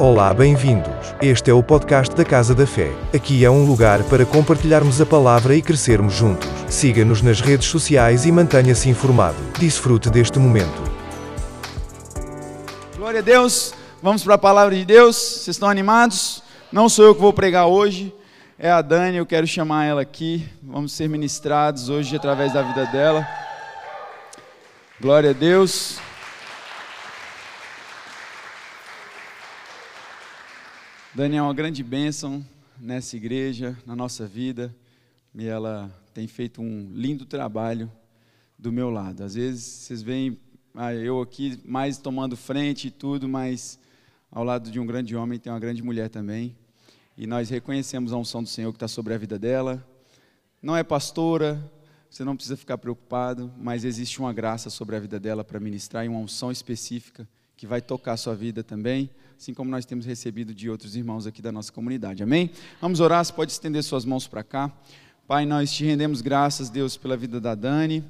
Olá, bem-vindos. Este é o podcast da Casa da Fé. Aqui é um lugar para compartilharmos a palavra e crescermos juntos. Siga-nos nas redes sociais e mantenha-se informado. Desfrute deste momento. Glória a Deus. Vamos para a palavra de Deus. Vocês estão animados? Não sou eu que vou pregar hoje, é a Dani. Eu quero chamar ela aqui. Vamos ser ministrados hoje através da vida dela. Glória a Deus. Dani é uma grande bênção nessa igreja, na nossa vida, e ela tem feito um lindo trabalho do meu lado. Às vezes vocês veem ah, eu aqui mais tomando frente e tudo, mas ao lado de um grande homem tem uma grande mulher também. E nós reconhecemos a unção do Senhor que está sobre a vida dela. Não é pastora, você não precisa ficar preocupado, mas existe uma graça sobre a vida dela para ministrar e uma unção específica que vai tocar a sua vida também assim como nós temos recebido de outros irmãos aqui da nossa comunidade. Amém? Vamos orar, você pode estender suas mãos para cá. Pai, nós te rendemos graças, Deus, pela vida da Dani.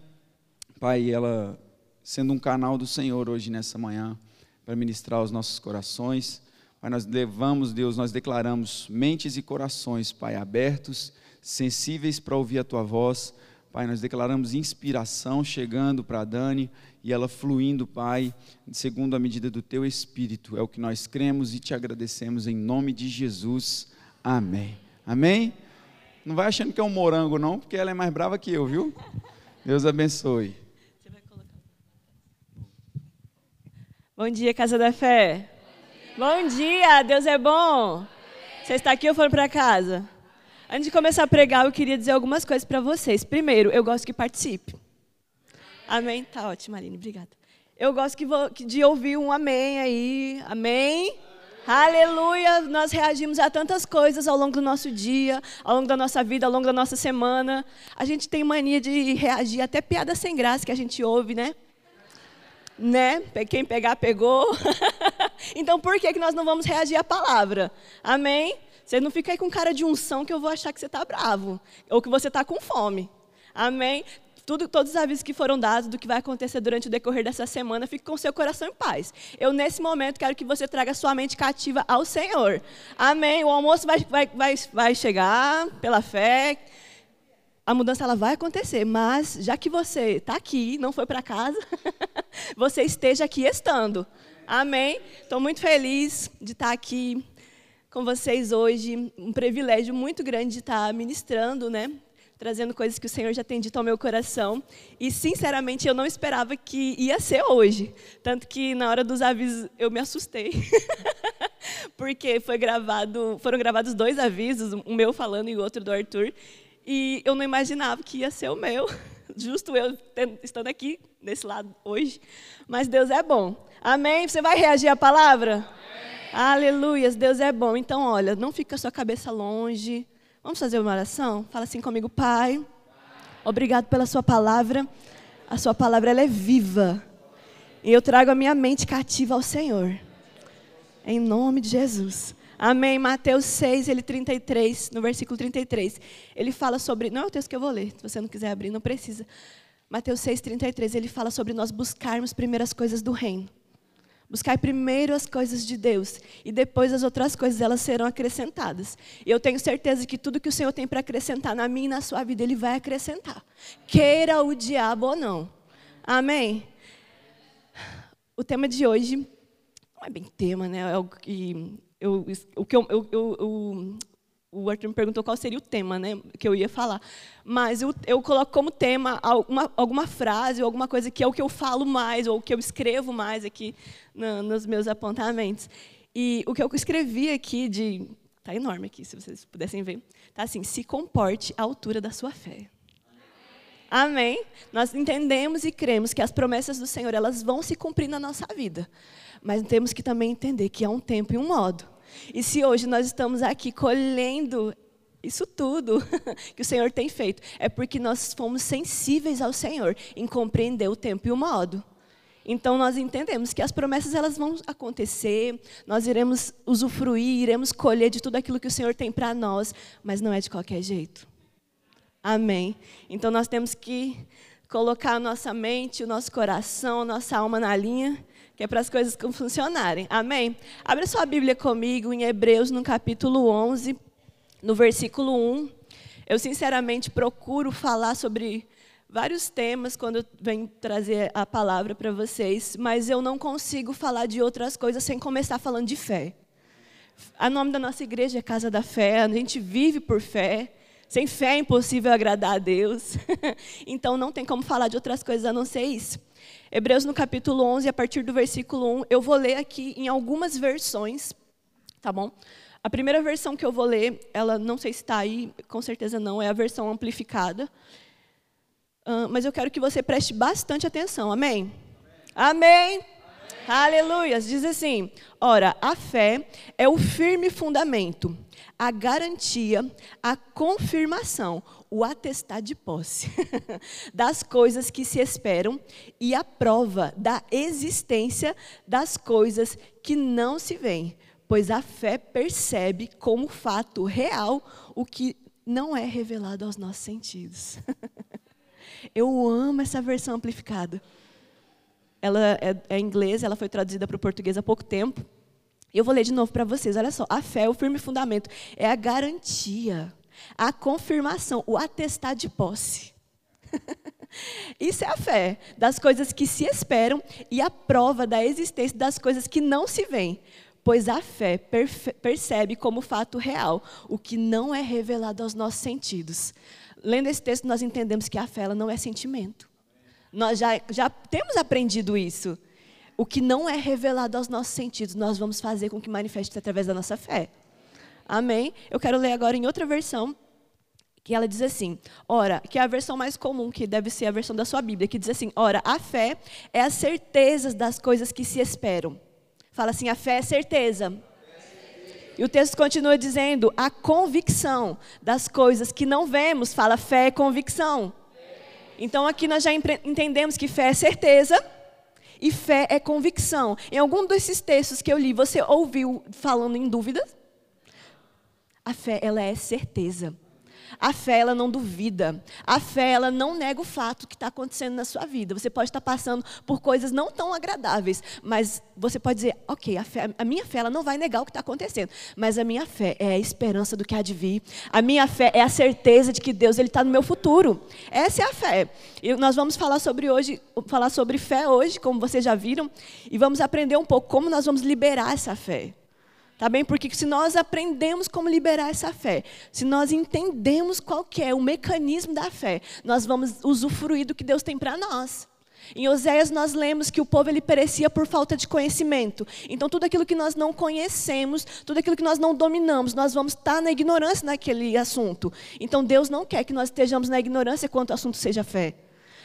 Pai, ela sendo um canal do Senhor hoje nessa manhã para ministrar os nossos corações. Pai, nós levamos, Deus, nós declaramos mentes e corações, Pai, abertos, sensíveis para ouvir a tua voz. Pai, nós declaramos inspiração chegando para Dani e ela fluindo, Pai, segundo a medida do teu espírito. É o que nós cremos e te agradecemos em nome de Jesus. Amém. Amém? Não vai achando que é um morango, não, porque ela é mais brava que eu, viu? Deus abençoe. Bom dia, Casa da Fé. Bom dia, Bom dia. Deus é bom. Você está aqui ou foram para casa? Antes de começar a pregar, eu queria dizer algumas coisas para vocês. Primeiro, eu gosto que participe. Amém? Tá ótimo, Aline, obrigada. Eu gosto que vou, de ouvir um amém aí. Amém? Aleluia! Nós reagimos a tantas coisas ao longo do nosso dia, ao longo da nossa vida, ao longo da nossa semana. A gente tem mania de reagir até piada sem graça que a gente ouve, né? Né? Quem pegar, pegou. então, por que, que nós não vamos reagir à palavra? Amém? Você não fica aí com cara de unção que eu vou achar que você está bravo. Ou que você está com fome. Amém? tudo, todos os avisos que foram dados do que vai acontecer durante o decorrer dessa semana, fique com seu coração em paz. Eu, nesse momento, quero que você traga sua mente cativa ao Senhor. Amém. O almoço vai, vai, vai, vai chegar pela fé. A mudança ela vai acontecer, mas já que você está aqui, não foi para casa, você esteja aqui estando. Amém. Estou muito feliz de estar aqui com vocês hoje. Um privilégio muito grande de estar ministrando, né? trazendo coisas que o Senhor já tem dito ao meu coração. E, sinceramente, eu não esperava que ia ser hoje. Tanto que, na hora dos avisos, eu me assustei. Porque foi gravado, foram gravados dois avisos, um meu falando e o outro do Arthur. E eu não imaginava que ia ser o meu. Justo eu estando aqui, nesse lado, hoje. Mas Deus é bom. Amém? Você vai reagir à palavra? Amém. Aleluias, Deus é bom. Então, olha, não fica a sua cabeça longe. Vamos fazer uma oração? Fala assim comigo, Pai. Obrigado pela Sua palavra. A Sua palavra ela é viva. E eu trago a minha mente cativa ao Senhor. Em nome de Jesus. Amém. Mateus 6, ele 33, no versículo 33. Ele fala sobre. Não é o texto que eu vou ler. Se você não quiser abrir, não precisa. Mateus 6, 33. Ele fala sobre nós buscarmos primeiras coisas do reino. Buscar primeiro as coisas de Deus e depois as outras coisas elas serão acrescentadas. Eu tenho certeza que tudo que o Senhor tem para acrescentar na minha e na sua vida, Ele vai acrescentar. Queira o diabo ou não. Amém? O tema de hoje não é bem tema, né? É algo que eu, o que eu, eu, eu, o Arthur me perguntou qual seria o tema né, que eu ia falar. Mas eu, eu coloco como tema alguma, alguma frase ou alguma coisa que é o que eu falo mais, ou o que eu escrevo mais aqui no, nos meus apontamentos. E o que eu escrevi aqui, de está enorme aqui, se vocês pudessem ver, está assim, se comporte à altura da sua fé. Amém? Nós entendemos e cremos que as promessas do Senhor elas vão se cumprir na nossa vida. Mas temos que também entender que há um tempo e um modo. E se hoje nós estamos aqui colhendo isso tudo que o Senhor tem feito, é porque nós fomos sensíveis ao Senhor em compreender o tempo e o modo. Então nós entendemos que as promessas elas vão acontecer, nós iremos usufruir, iremos colher de tudo aquilo que o Senhor tem para nós, mas não é de qualquer jeito. Amém. Então nós temos que colocar a nossa mente, o nosso coração, a nossa alma na linha que é para as coisas funcionarem. Amém? Abra sua Bíblia comigo em Hebreus, no capítulo 11, no versículo 1. Eu, sinceramente, procuro falar sobre vários temas quando eu venho trazer a palavra para vocês, mas eu não consigo falar de outras coisas sem começar falando de fé. O nome da nossa igreja é Casa da Fé, a gente vive por fé. Sem fé é impossível agradar a Deus. então não tem como falar de outras coisas a não ser isso. Hebreus no capítulo 11, a partir do versículo 1, eu vou ler aqui em algumas versões, tá bom? A primeira versão que eu vou ler, ela não sei se está aí, com certeza não, é a versão amplificada. Uh, mas eu quero que você preste bastante atenção, amém? Amém. amém. Aleluia. Diz assim: ora, a fé é o firme fundamento a garantia, a confirmação, o atestado de posse das coisas que se esperam e a prova da existência das coisas que não se veem, pois a fé percebe como fato real o que não é revelado aos nossos sentidos. Eu amo essa versão amplificada. Ela é, é inglesa, ela foi traduzida para o português há pouco tempo. Eu vou ler de novo para vocês. Olha só. A fé, o firme fundamento, é a garantia, a confirmação, o atestado de posse. Isso é a fé, das coisas que se esperam e a prova da existência das coisas que não se veem. Pois a fé percebe como fato real o que não é revelado aos nossos sentidos. Lendo esse texto, nós entendemos que a fé ela não é sentimento. Nós já, já temos aprendido isso o que não é revelado aos nossos sentidos, nós vamos fazer com que manifeste através da nossa fé. Amém? Eu quero ler agora em outra versão, que ela diz assim: ora, que é a versão mais comum, que deve ser a versão da sua Bíblia, que diz assim: ora, a fé é a certeza das coisas que se esperam. Fala assim: a fé é certeza. E o texto continua dizendo: a convicção das coisas que não vemos. Fala, fé é convicção. Então aqui nós já entendemos que fé é certeza e fé é convicção. Em algum desses textos que eu li, você ouviu falando em dúvidas? A fé, ela é certeza. A fé, ela não duvida. A fé, ela não nega o fato que está acontecendo na sua vida. Você pode estar passando por coisas não tão agradáveis, mas você pode dizer, ok, a, fé, a minha fé, ela não vai negar o que está acontecendo. Mas a minha fé é a esperança do que há de vir. A minha fé é a certeza de que Deus está no meu futuro. Essa é a fé. E nós vamos falar sobre hoje, falar sobre fé hoje, como vocês já viram, e vamos aprender um pouco como nós vamos liberar essa fé. Tá bem? Porque se nós aprendemos como liberar essa fé, se nós entendemos qual é o mecanismo da fé, nós vamos usufruir do que Deus tem para nós. Em Oséias nós lemos que o povo ele perecia por falta de conhecimento. Então tudo aquilo que nós não conhecemos, tudo aquilo que nós não dominamos, nós vamos estar na ignorância naquele assunto. Então Deus não quer que nós estejamos na ignorância quanto o assunto seja fé.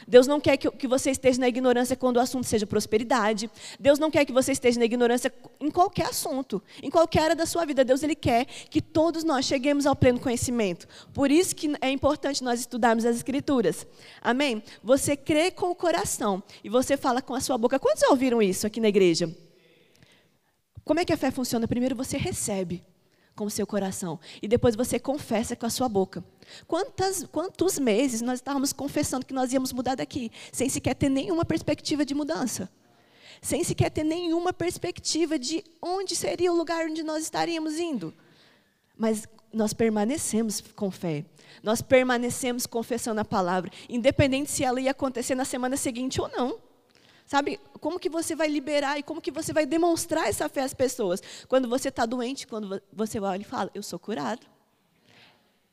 Deus não quer que, você esteja na ignorância quando o assunto seja prosperidade. Deus não quer que você esteja na ignorância em qualquer assunto, em qualquer área da sua vida. Deus ele quer que todos nós cheguemos ao pleno conhecimento. Por isso que é importante nós estudarmos as escrituras. Amém? Você crê com o coração e você fala com a sua boca. Quantos ouviram isso aqui na igreja? Como é que a fé funciona? Primeiro você recebe com o seu coração e depois você confessa com a sua boca. Quantas, quantos meses nós estávamos confessando que nós íamos mudar daqui, sem sequer ter nenhuma perspectiva de mudança? Sem sequer ter nenhuma perspectiva de onde seria o lugar onde nós estaríamos indo. Mas nós permanecemos com fé. Nós permanecemos confessando a palavra, independente se ela ia acontecer na semana seguinte ou não. Sabe, como que você vai liberar e como que você vai demonstrar essa fé às pessoas? Quando você está doente, quando você olha e fala, eu sou curado.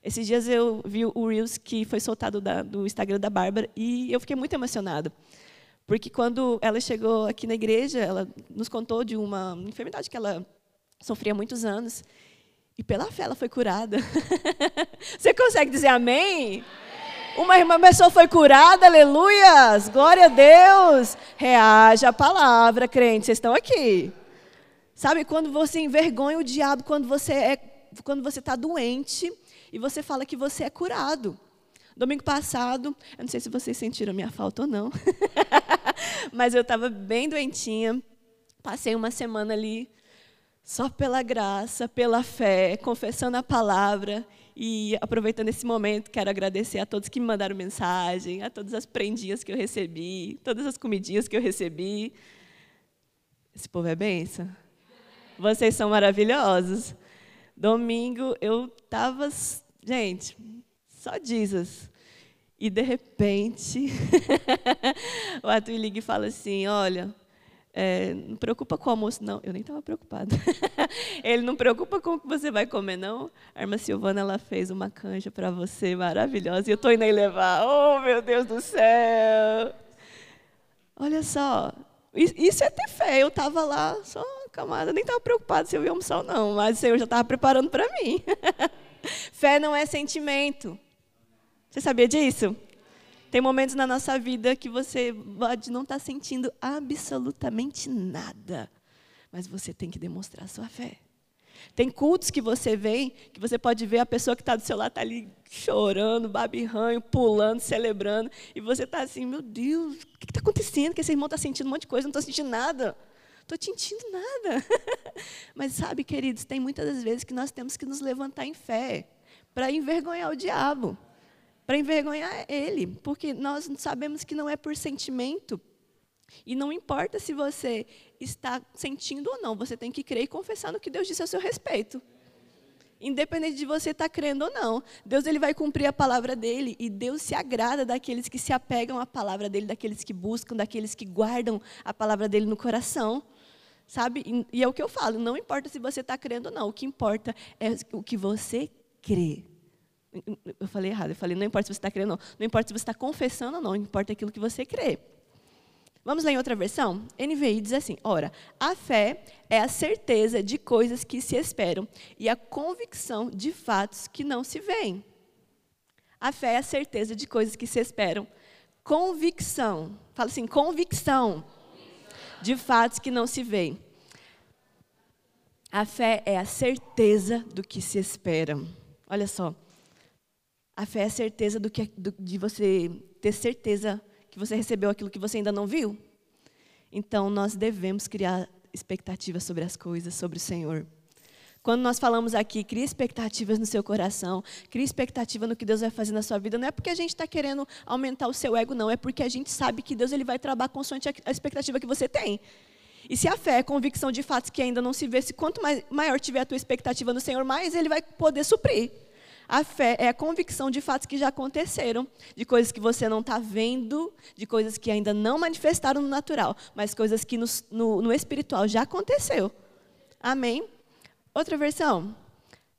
Esses dias eu vi o Reels que foi soltado da, do Instagram da Bárbara e eu fiquei muito emocionada. Porque quando ela chegou aqui na igreja, ela nos contou de uma enfermidade que ela sofria há muitos anos. E pela fé ela foi curada. Você consegue dizer amém? amém. Uma irmã pessoa foi curada, aleluias, glória a Deus. Reage à palavra, crente, vocês estão aqui. Sabe quando você envergonha o diabo, quando você é, quando você está doente e você fala que você é curado. Domingo passado, eu não sei se vocês sentiram a minha falta ou não, mas eu estava bem doentinha. Passei uma semana ali só pela graça, pela fé, confessando a palavra. E aproveitando esse momento, quero agradecer a todos que me mandaram mensagem, a todas as prendinhas que eu recebi, todas as comidinhas que eu recebi. Esse povo é benção. Vocês são maravilhosos. Domingo eu tava, gente, só Jesus. E de repente, o Arthur fala assim: Olha, é, não preocupa com o almoço, não. Eu nem estava preocupada. Ele não preocupa com o que você vai comer, não. A irmã Silvana ela fez uma canja para você maravilhosa e eu estou indo aí levar. Oh, meu Deus do céu! Olha só, isso é ter fé. Eu estava lá, só camada, nem estava preocupada se eu ia almoçar ou não, mas o Senhor já estava preparando para mim. fé não é sentimento. Você sabia disso? Tem momentos na nossa vida que você pode não estar tá sentindo absolutamente nada, mas você tem que demonstrar sua fé. Tem cultos que você vem, que você pode ver a pessoa que está do seu lado está ali chorando, babirranho, pulando, celebrando, e você está assim, meu Deus, o que está acontecendo? Que esse irmão está sentindo um monte de coisa, não estou sentindo nada. Estou sentindo nada. Mas sabe, queridos, tem muitas das vezes que nós temos que nos levantar em fé para envergonhar o diabo para envergonhar ele, porque nós sabemos que não é por sentimento. E não importa se você está sentindo ou não, você tem que crer e confessar no que Deus disse a seu respeito. Independente de você estar crendo ou não, Deus ele vai cumprir a palavra dele e Deus se agrada daqueles que se apegam à palavra dele, daqueles que buscam, daqueles que guardam a palavra dele no coração. Sabe? E é o que eu falo, não importa se você está crendo ou não, o que importa é o que você crê. Eu falei errado, eu falei, não importa se você está crendo ou não, não importa se você está confessando ou não, importa aquilo que você crê. Vamos lá em outra versão? NVI diz assim: ora, a fé é a certeza de coisas que se esperam e a convicção de fatos que não se veem. A fé é a certeza de coisas que se esperam. Convicção. Fala assim, convicção. de fatos que não se veem. A fé é a certeza do que se espera. Olha só. A fé é a certeza do que, do, de você ter certeza que você recebeu aquilo que você ainda não viu. Então, nós devemos criar expectativas sobre as coisas, sobre o Senhor. Quando nós falamos aqui, cria expectativas no seu coração, cria expectativa no que Deus vai fazer na sua vida, não é porque a gente está querendo aumentar o seu ego, não, é porque a gente sabe que Deus ele vai trabalhar consoante a expectativa que você tem. E se a fé é convicção de fatos que ainda não se vê, se quanto mais, maior tiver a tua expectativa no Senhor, mais Ele vai poder suprir. A fé é a convicção de fatos que já aconteceram, de coisas que você não está vendo, de coisas que ainda não manifestaram no natural, mas coisas que no, no, no espiritual já aconteceu. Amém? Outra versão.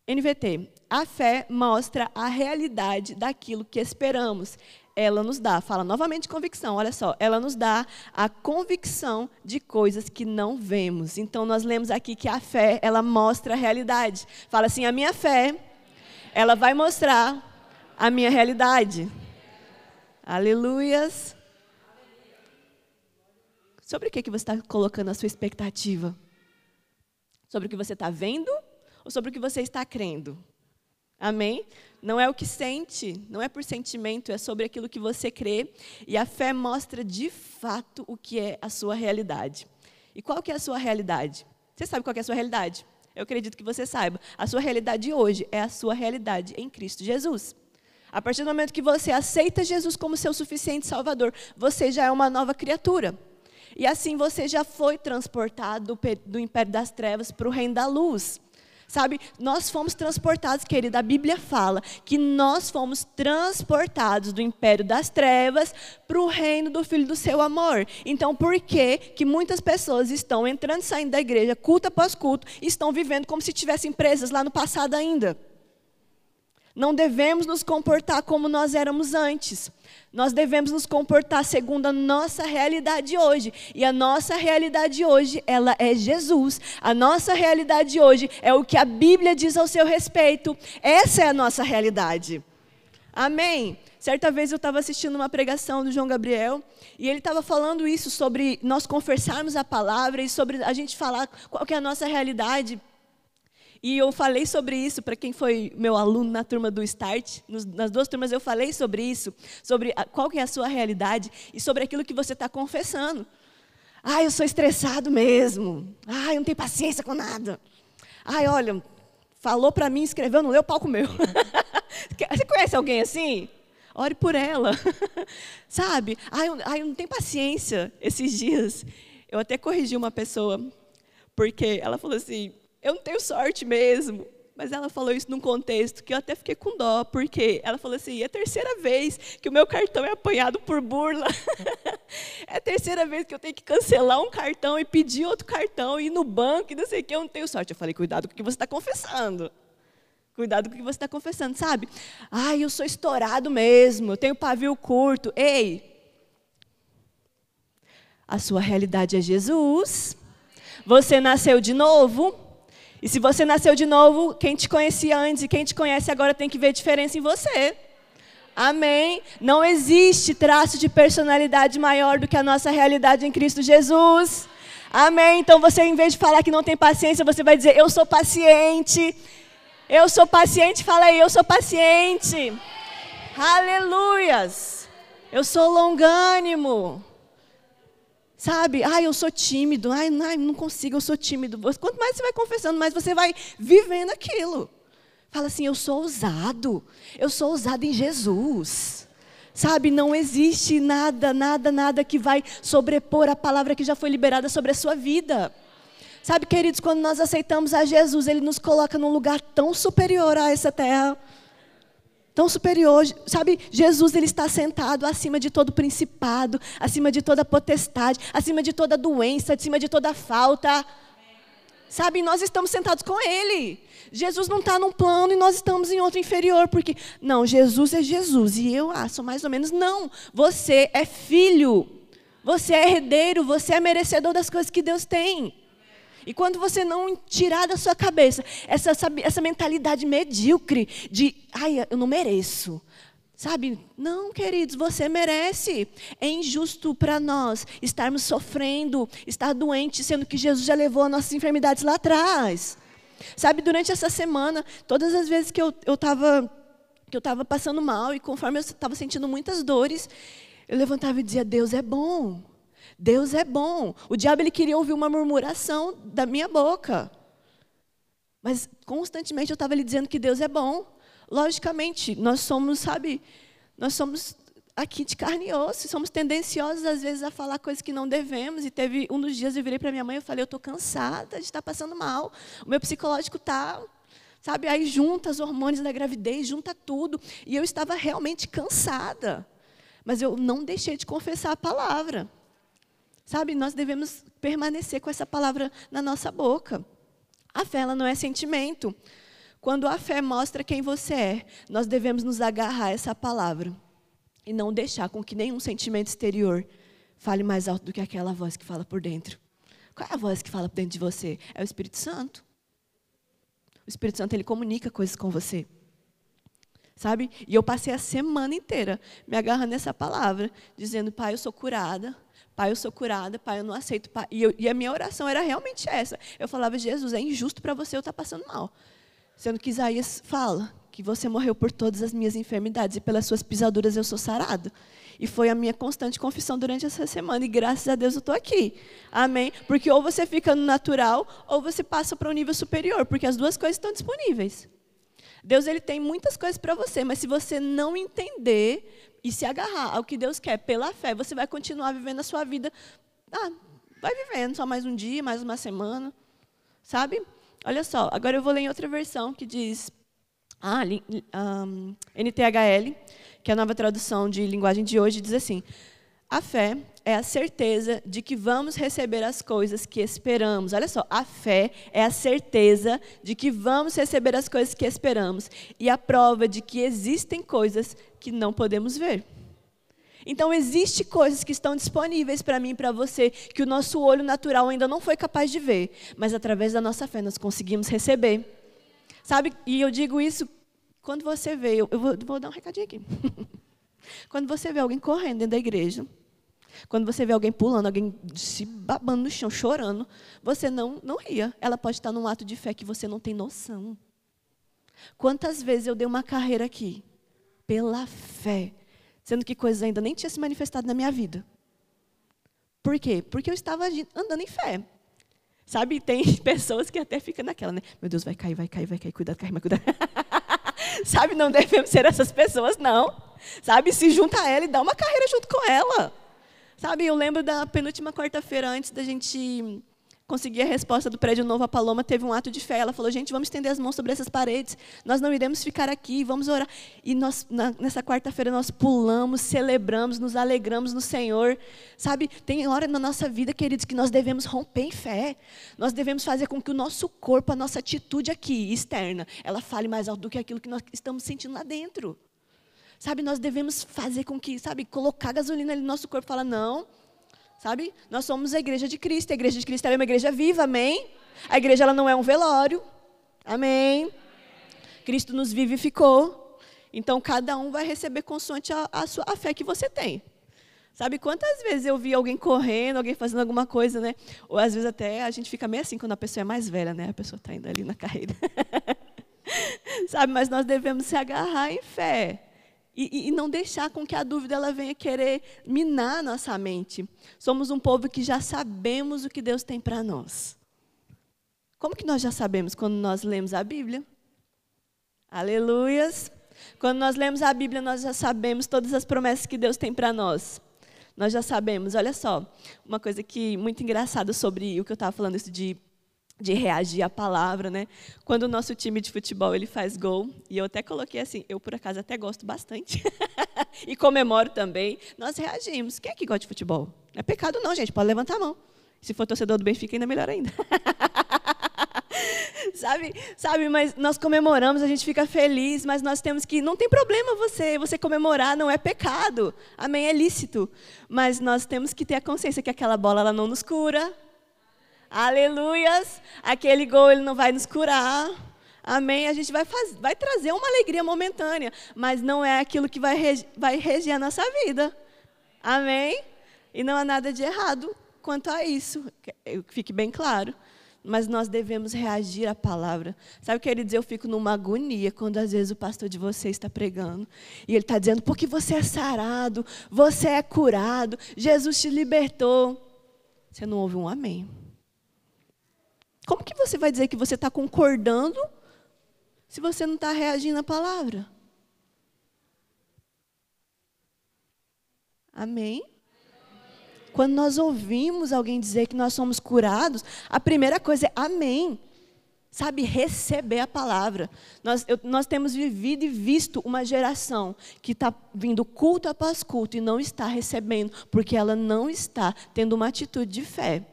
NVT. A fé mostra a realidade daquilo que esperamos. Ela nos dá, fala novamente convicção, olha só, ela nos dá a convicção de coisas que não vemos. Então nós lemos aqui que a fé, ela mostra a realidade. Fala assim: a minha fé ela vai mostrar a minha realidade. Aleluias. Sobre o que, que você está colocando a sua expectativa? Sobre o que você está vendo ou sobre o que você está crendo? Amém? Não é o que sente, não é por sentimento, é sobre aquilo que você crê. E a fé mostra de fato o que é a sua realidade. E qual que é a sua realidade? Você sabe qual é a sua realidade? Eu acredito que você saiba. A sua realidade hoje é a sua realidade em Cristo Jesus. A partir do momento que você aceita Jesus como seu suficiente Salvador, você já é uma nova criatura. E assim você já foi transportado do império das trevas para o reino da luz. Sabe, nós fomos transportados, querida, a Bíblia fala que nós fomos transportados do império das trevas para o reino do Filho do seu amor. Então, por que que muitas pessoas estão entrando e saindo da igreja, culto após culto, e estão vivendo como se estivessem presas lá no passado ainda? Não devemos nos comportar como nós éramos antes. Nós devemos nos comportar segundo a nossa realidade hoje. E a nossa realidade hoje, ela é Jesus. A nossa realidade hoje é o que a Bíblia diz ao seu respeito. Essa é a nossa realidade. Amém. Certa vez eu estava assistindo uma pregação do João Gabriel e ele estava falando isso sobre nós confessarmos a palavra e sobre a gente falar qual é a nossa realidade. E eu falei sobre isso para quem foi meu aluno na turma do Start. nas duas turmas eu falei sobre isso, sobre qual que é a sua realidade e sobre aquilo que você está confessando. Ah, eu sou estressado mesmo. Ah, eu não tenho paciência com nada. Ai, olha, falou para mim, escreveu, não leu o palco meu. Você conhece alguém assim? Ore por ela. Sabe? Ai, eu, ai, eu não tenho paciência esses dias. Eu até corrigi uma pessoa, porque ela falou assim: eu não tenho sorte mesmo. Mas ela falou isso num contexto que eu até fiquei com dó, porque ela falou assim: é a terceira vez que o meu cartão é apanhado por burla. é a terceira vez que eu tenho que cancelar um cartão e pedir outro cartão, ir no banco e não sei o que, eu não tenho sorte. Eu falei: cuidado com o que você está confessando. Cuidado com o que você está confessando, sabe? Ai, eu sou estourado mesmo, eu tenho pavio curto. Ei, a sua realidade é Jesus. Você nasceu de novo. E se você nasceu de novo, quem te conhecia antes e quem te conhece agora tem que ver diferença em você. Amém? Não existe traço de personalidade maior do que a nossa realidade em Cristo Jesus. Amém? Então você, em vez de falar que não tem paciência, você vai dizer: Eu sou paciente. Eu sou paciente. Fala aí, eu sou paciente. Aleluias. Eu sou longânimo. Sabe? Ai, eu sou tímido. Ai, ai, não consigo, eu sou tímido. Quanto mais você vai confessando, mais você vai vivendo aquilo. Fala assim: eu sou ousado. Eu sou ousado em Jesus. Sabe, não existe nada, nada, nada que vai sobrepor a palavra que já foi liberada sobre a sua vida. Sabe, queridos, quando nós aceitamos a Jesus, Ele nos coloca num lugar tão superior a essa terra tão superior. Sabe, Jesus ele está sentado acima de todo principado, acima de toda potestade, acima de toda doença, acima de toda falta. Sabe, nós estamos sentados com Ele. Jesus não está num plano e nós estamos em outro inferior, porque, não, Jesus é Jesus e eu ah, sou mais ou menos. Não, você é filho, você é herdeiro, você é merecedor das coisas que Deus tem. E quando você não tirar da sua cabeça essa, essa, essa mentalidade medíocre de, ai, eu não mereço. Sabe? Não, queridos, você merece. É injusto para nós estarmos sofrendo, estar doente, sendo que Jesus já levou as nossas enfermidades lá atrás. Sabe, durante essa semana, todas as vezes que eu estava que eu estava passando mal e conforme eu estava sentindo muitas dores, eu levantava e dizia: Deus é bom. Deus é bom. O diabo ele queria ouvir uma murmuração da minha boca. Mas constantemente eu estava lhe dizendo que Deus é bom. Logicamente, nós somos, sabe, nós somos aqui de carne e osso, somos tendenciosos às vezes a falar coisas que não devemos. E teve um dos dias eu virei para minha mãe e falei: "Eu estou cansada de estar passando mal. O meu psicológico está Sabe, aí junta os hormônios da gravidez, junta tudo. E eu estava realmente cansada. Mas eu não deixei de confessar a palavra. Sabe, nós devemos permanecer com essa palavra na nossa boca. A fé ela não é sentimento. Quando a fé mostra quem você é, nós devemos nos agarrar a essa palavra e não deixar com que nenhum sentimento exterior fale mais alto do que aquela voz que fala por dentro. Qual é a voz que fala por dentro de você? É o Espírito Santo. O Espírito Santo ele comunica coisas com você. Sabe? E eu passei a semana inteira me agarrando nessa palavra, dizendo: Pai, eu sou curada, Pai, eu sou curada, Pai, eu não aceito. Pai. E, eu, e a minha oração era realmente essa. Eu falava, Jesus, é injusto para você eu estar tá passando mal. Sendo que Isaías fala que você morreu por todas as minhas enfermidades e pelas suas pisaduras eu sou sarado. E foi a minha constante confissão durante essa semana. E graças a Deus eu estou aqui. Amém? Porque ou você fica no natural ou você passa para um nível superior. Porque as duas coisas estão disponíveis. Deus ele tem muitas coisas para você, mas se você não entender e se agarrar ao que Deus quer pela fé, você vai continuar vivendo a sua vida. Ah, vai vivendo só mais um dia, mais uma semana. Sabe? Olha só, agora eu vou ler em outra versão que diz. Ah, um, NTHL, que é a nova tradução de linguagem de hoje, diz assim: A fé é a certeza de que vamos receber as coisas que esperamos. Olha só, a fé é a certeza de que vamos receber as coisas que esperamos e a prova de que existem coisas que não podemos ver. Então, existem coisas que estão disponíveis para mim e para você, que o nosso olho natural ainda não foi capaz de ver, mas através da nossa fé nós conseguimos receber. Sabe? E eu digo isso quando você vê, eu vou, vou dar um recadinho aqui. quando você vê alguém correndo dentro da igreja, quando você vê alguém pulando, alguém se babando no chão, chorando, você não, não ria. Ela pode estar num ato de fé que você não tem noção. Quantas vezes eu dei uma carreira aqui pela fé, sendo que coisas ainda nem tinham se manifestado na minha vida. Por quê? Porque eu estava andando em fé. Sabe, tem pessoas que até ficam naquela, né? Meu Deus, vai cair, vai cair, vai cair, cuidado, cai, mas cuidado. Sabe, não devemos ser essas pessoas, não. Sabe, se junta a ela e dá uma carreira junto com ela. Sabe, eu lembro da penúltima quarta-feira antes da gente conseguir a resposta do prédio novo, a Paloma teve um ato de fé. Ela falou: gente, vamos estender as mãos sobre essas paredes. Nós não iremos ficar aqui, vamos orar. E nós, na, nessa quarta-feira, nós pulamos, celebramos, nos alegramos no Senhor. Sabe, tem hora na nossa vida, queridos, que nós devemos romper em fé. Nós devemos fazer com que o nosso corpo, a nossa atitude aqui, externa, ela fale mais alto do que aquilo que nós estamos sentindo lá dentro. Sabe, nós devemos fazer com que, sabe, colocar gasolina ali no nosso corpo e falar: não Sabe? Nós somos a igreja de Cristo. A igreja de Cristo é uma igreja viva, amém? A igreja ela não é um velório. Amém? Cristo nos vivificou. Então cada um vai receber consoante a, a, sua, a fé que você tem. Sabe quantas vezes eu vi alguém correndo, alguém fazendo alguma coisa, né? Ou às vezes até a gente fica meio assim quando a pessoa é mais velha, né? A pessoa está indo ali na carreira. Sabe, mas nós devemos se agarrar em fé. E, e, não deixar com que a dúvida ela venha querer minar nossa mente. Somos um povo que já sabemos o que Deus tem para nós. Como que nós já sabemos quando nós lemos a Bíblia? Aleluias! Quando nós lemos a Bíblia, nós já sabemos todas as promessas que Deus tem para nós. Nós já sabemos, olha só, uma coisa que muito engraçada sobre o que eu estava falando, isso de de reagir à palavra, né? Quando o nosso time de futebol ele faz gol, e eu até coloquei assim, eu por acaso até gosto bastante, e comemoro também, nós reagimos. Quem é que gosta de futebol? Não é pecado não, gente, pode levantar a mão. Se for torcedor do Benfica, ainda melhor ainda. sabe, sabe, mas nós comemoramos, a gente fica feliz, mas nós temos que, não tem problema você, você comemorar, não é pecado. Amém, é lícito. Mas nós temos que ter a consciência que aquela bola ela não nos cura, Aleluias. Aquele gol ele não vai nos curar. Amém. A gente vai, vai trazer uma alegria momentânea, mas não é aquilo que vai, vai reger a nossa vida. Amém. E não há nada de errado quanto a isso. Fique bem claro. Mas nós devemos reagir à palavra. Sabe, queridos, eu fico numa agonia quando às vezes o pastor de vocês está pregando. E ele está dizendo, porque você é sarado, você é curado, Jesus te libertou. Você não ouve um amém. Como que você vai dizer que você está concordando se você não está reagindo à palavra? Amém? Quando nós ouvimos alguém dizer que nós somos curados, a primeira coisa é amém. Sabe, receber a palavra. Nós, eu, nós temos vivido e visto uma geração que está vindo culto após culto e não está recebendo, porque ela não está tendo uma atitude de fé.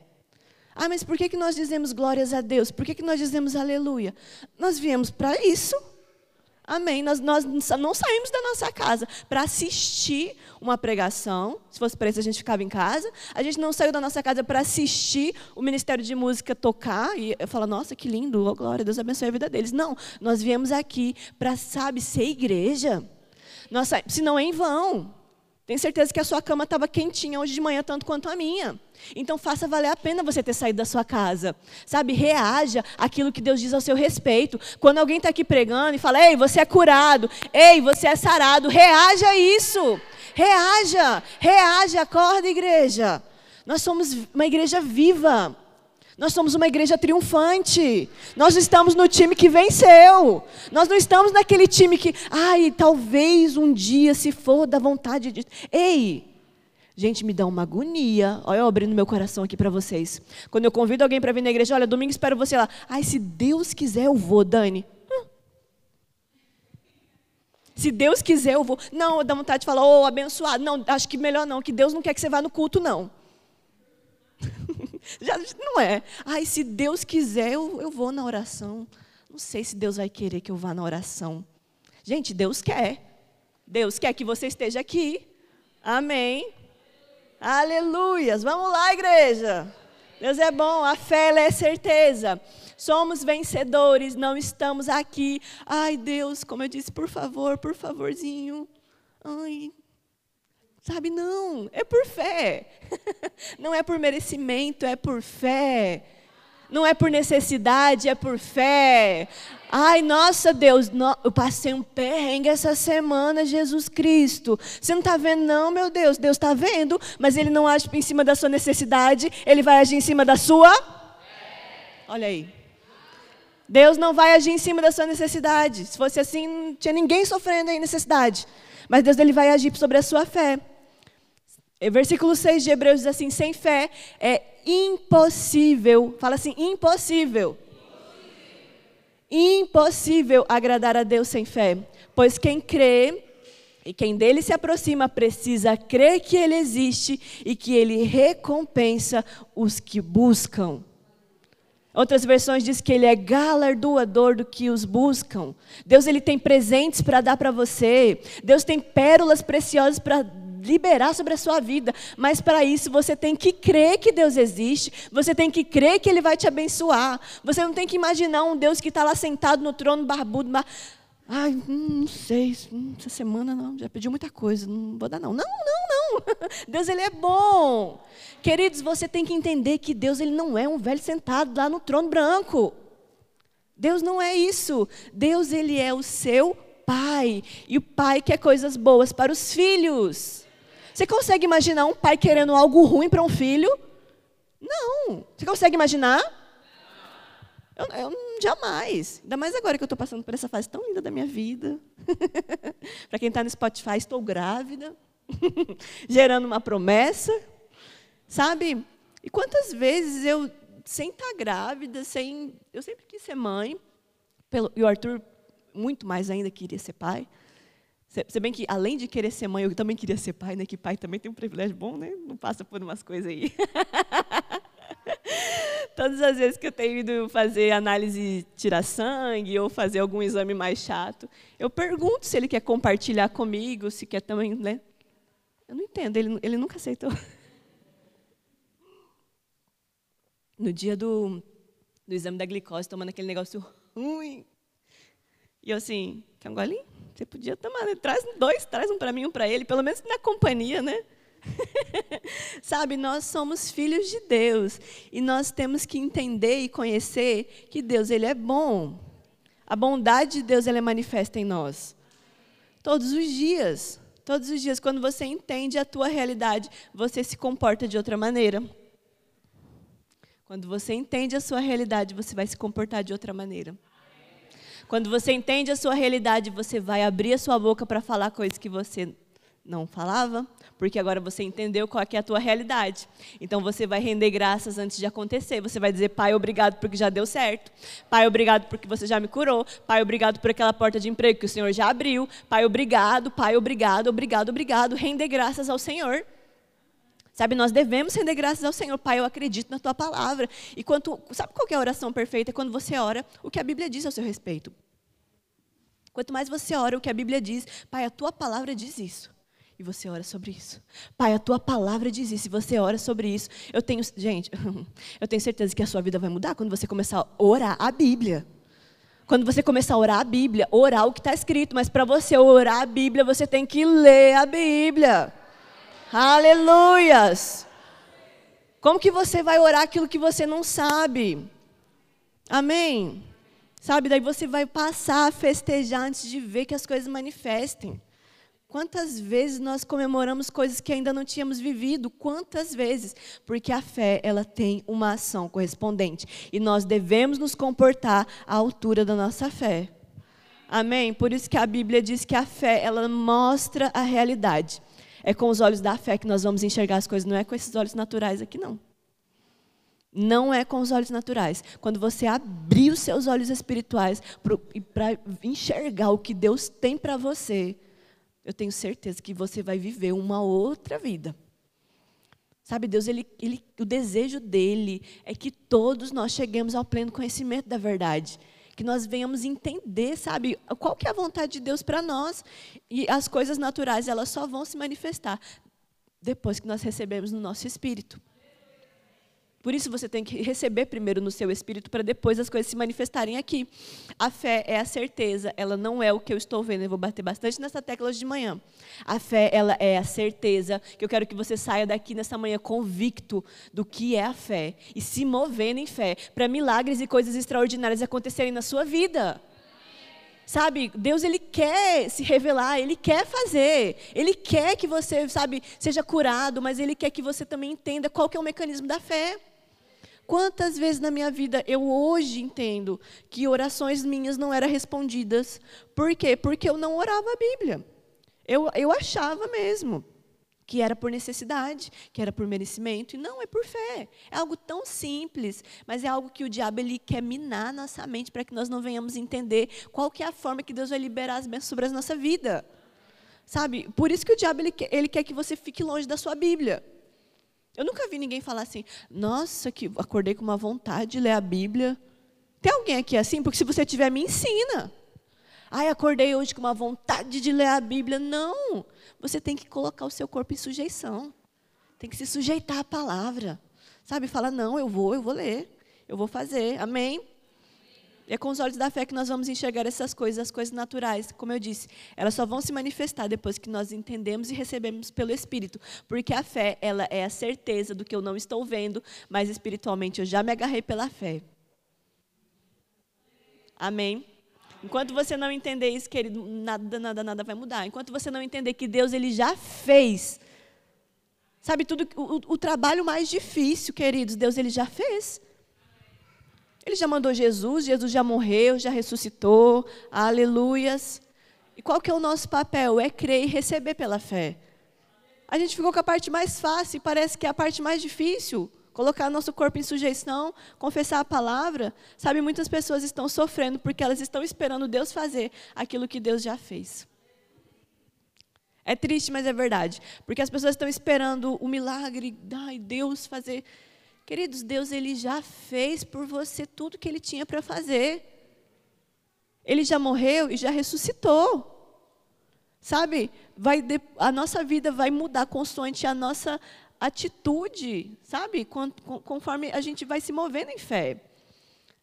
Ah, mas por que, que nós dizemos glórias a Deus? Por que, que nós dizemos aleluia? Nós viemos para isso. Amém. Nós, nós não saímos da nossa casa para assistir uma pregação. Se fosse para isso, a gente ficava em casa. A gente não saiu da nossa casa para assistir o Ministério de Música tocar. E falo, nossa, que lindo, oh, glória, Deus abençoe a vida deles. Não, nós viemos aqui para, sabe, ser igreja. Se não é em vão. Tenho certeza que a sua cama estava quentinha hoje de manhã, tanto quanto a minha. Então faça valer a pena você ter saído da sua casa. Sabe, reaja aquilo que Deus diz ao seu respeito. Quando alguém está aqui pregando e fala, ei, você é curado, ei, você é sarado, reaja a isso. Reaja, reaja, acorda, igreja. Nós somos uma igreja viva. Nós somos uma igreja triunfante. Nós estamos no time que venceu. Nós não estamos naquele time que, ai, talvez um dia, se for da vontade de. Ei! Gente, me dá uma agonia. Olha eu abrindo meu coração aqui para vocês. Quando eu convido alguém para vir na igreja, olha, domingo espero você lá. Ai, se Deus quiser, eu vou, Dani. Hum. Se Deus quiser, eu vou. Não, dá vontade de falar, ô, oh, abençoado. Não, acho que melhor não, que Deus não quer que você vá no culto, não. Já não é. Ai, se Deus quiser, eu, eu vou na oração. Não sei se Deus vai querer que eu vá na oração. Gente, Deus quer. Deus quer que você esteja aqui. Amém. Aleluias. Vamos lá, igreja. Deus é bom, a fé é certeza. Somos vencedores, não estamos aqui. Ai, Deus, como eu disse, por favor, por favorzinho. Ai, Sabe, não, é por fé. Não é por merecimento, é por fé. Não é por necessidade, é por fé. Ai, nossa Deus, eu passei um perrengue essa semana, Jesus Cristo. Você não está vendo, não, meu Deus? Deus está vendo, mas Ele não age em cima da sua necessidade, Ele vai agir em cima da sua. Olha aí. Deus não vai agir em cima da sua necessidade. Se fosse assim, não tinha ninguém sofrendo em necessidade. Mas Deus ele vai agir sobre a sua fé. Versículo 6 de Hebreus diz assim: sem fé é impossível, fala assim, impossível. Impossível, impossível agradar a Deus sem fé, pois quem crê e quem dele se aproxima precisa crer que ele existe e que ele recompensa os que buscam. Outras versões diz que ele é galardoador do que os buscam. Deus ele tem presentes para dar para você. Deus tem pérolas preciosas para liberar sobre a sua vida, mas para isso você tem que crer que Deus existe, você tem que crer que Ele vai te abençoar. Você não tem que imaginar um Deus que está lá sentado no trono barbudo, bar... ai, hum, não sei, hum, essa semana não, já pediu muita coisa, não vou dar não. Não, não, não. Deus ele é bom. Queridos, você tem que entender que Deus ele não é um velho sentado lá no trono branco. Deus não é isso. Deus ele é o seu pai, e o pai quer coisas boas para os filhos. Você consegue imaginar um pai querendo algo ruim para um filho? Não. Você consegue imaginar? Eu, eu jamais. Ainda mais agora que eu estou passando por essa fase tão linda da minha vida. para quem está no Spotify, estou grávida, gerando uma promessa, sabe? E quantas vezes eu, sem estar tá grávida, sem, eu sempre quis ser mãe, pelo, e o Arthur muito mais ainda queria ser pai. Se bem que, além de querer ser mãe, eu também queria ser pai, né? Que pai também tem um privilégio bom, né? Não passa por umas coisas aí. Todas as vezes que eu tenho ido fazer análise tirar sangue ou fazer algum exame mais chato, eu pergunto se ele quer compartilhar comigo, se quer também, né? Eu não entendo, ele, ele nunca aceitou. No dia do, do exame da glicose, tomando aquele negócio ruim. E eu assim, quer um golinho? Você podia tomar, né? traz dois, traz um para mim, um para ele, pelo menos na companhia, né? Sabe, nós somos filhos de Deus e nós temos que entender e conhecer que Deus ele é bom. A bondade de Deus ela é manifesta em nós. Todos os dias, todos os dias quando você entende a tua realidade, você se comporta de outra maneira. Quando você entende a sua realidade, você vai se comportar de outra maneira. Quando você entende a sua realidade, você vai abrir a sua boca para falar coisas que você não falava, porque agora você entendeu qual é a tua realidade. Então você vai render graças antes de acontecer. Você vai dizer, Pai, obrigado porque já deu certo. Pai, obrigado porque você já me curou. Pai, obrigado por aquela porta de emprego que o Senhor já abriu. Pai, obrigado. Pai, obrigado, obrigado, obrigado. Render graças ao Senhor. Sabe, nós devemos render graças ao Senhor. Pai, eu acredito na tua palavra. E quanto, sabe qual é a oração perfeita? É quando você ora o que a Bíblia diz ao seu respeito. Quanto mais você ora o que a Bíblia diz, Pai, a tua palavra diz isso. E você ora sobre isso. Pai, a tua palavra diz isso. E você ora sobre isso. Eu tenho, gente, eu tenho certeza que a sua vida vai mudar quando você começar a orar a Bíblia. Quando você começar a orar a Bíblia, orar o que está escrito. Mas para você orar a Bíblia, você tem que ler a Bíblia. Aleluias! Como que você vai orar aquilo que você não sabe? Amém? Sabe, daí você vai passar a festejar antes de ver que as coisas manifestem. Quantas vezes nós comemoramos coisas que ainda não tínhamos vivido? Quantas vezes? Porque a fé, ela tem uma ação correspondente. E nós devemos nos comportar à altura da nossa fé. Amém? Por isso que a Bíblia diz que a fé, ela mostra a realidade. É com os olhos da fé que nós vamos enxergar as coisas, não é com esses olhos naturais aqui, não. Não é com os olhos naturais. Quando você abrir os seus olhos espirituais para enxergar o que Deus tem para você, eu tenho certeza que você vai viver uma outra vida. Sabe, Deus, ele, ele, o desejo dele é que todos nós cheguemos ao pleno conhecimento da verdade que nós venhamos entender, sabe, qual que é a vontade de Deus para nós. E as coisas naturais, elas só vão se manifestar depois que nós recebemos no nosso espírito. Por isso você tem que receber primeiro no seu espírito para depois as coisas se manifestarem aqui. A fé é a certeza, ela não é o que eu estou vendo. Eu vou bater bastante nessa tecla hoje de manhã. A fé, ela é a certeza que eu quero que você saia daqui nessa manhã convicto do que é a fé e se movendo em fé para milagres e coisas extraordinárias acontecerem na sua vida. Sabe, Deus ele quer se revelar, ele quer fazer. Ele quer que você, sabe, seja curado, mas ele quer que você também entenda qual que é o mecanismo da fé. Quantas vezes na minha vida eu hoje entendo que orações minhas não eram respondidas. Por quê? Porque eu não orava a Bíblia. Eu, eu achava mesmo que era por necessidade, que era por merecimento, e não é por fé. É algo tão simples, mas é algo que o diabo ele quer minar nossa mente para que nós não venhamos entender qual que é a forma que Deus vai liberar as bênçãos sobre a nossa vida. Sabe? Por isso que o diabo ele ele quer que você fique longe da sua Bíblia. Eu nunca vi ninguém falar assim: "Nossa, que acordei com uma vontade de ler a Bíblia". Tem alguém aqui assim? Porque se você tiver, me ensina. Ai, acordei hoje com uma vontade de ler a Bíblia. Não. Você tem que colocar o seu corpo em sujeição. Tem que se sujeitar à palavra. Sabe? Fala, não, eu vou, eu vou ler. Eu vou fazer. Amém? É com os olhos da fé que nós vamos enxergar essas coisas, as coisas naturais. Como eu disse, elas só vão se manifestar depois que nós entendemos e recebemos pelo Espírito. Porque a fé, ela é a certeza do que eu não estou vendo, mas espiritualmente eu já me agarrei pela fé. Amém? Enquanto você não entender isso, querido, nada, nada, nada vai mudar. Enquanto você não entender que Deus ele já fez, sabe tudo, o, o trabalho mais difícil, queridos, Deus ele já fez. Ele já mandou Jesus, Jesus já morreu, já ressuscitou, aleluias. E qual que é o nosso papel? É crer e receber pela fé. A gente ficou com a parte mais fácil e parece que é a parte mais difícil colocar nosso corpo em sujeição, confessar a palavra. Sabe, muitas pessoas estão sofrendo porque elas estão esperando Deus fazer aquilo que Deus já fez. É triste, mas é verdade. Porque as pessoas estão esperando o milagre, ai, Deus fazer. Queridos, Deus ele já fez por você tudo que ele tinha para fazer. Ele já morreu e já ressuscitou. Sabe? Vai a nossa vida vai mudar consoante a nossa atitude, sabe? Conforme a gente vai se movendo em fé.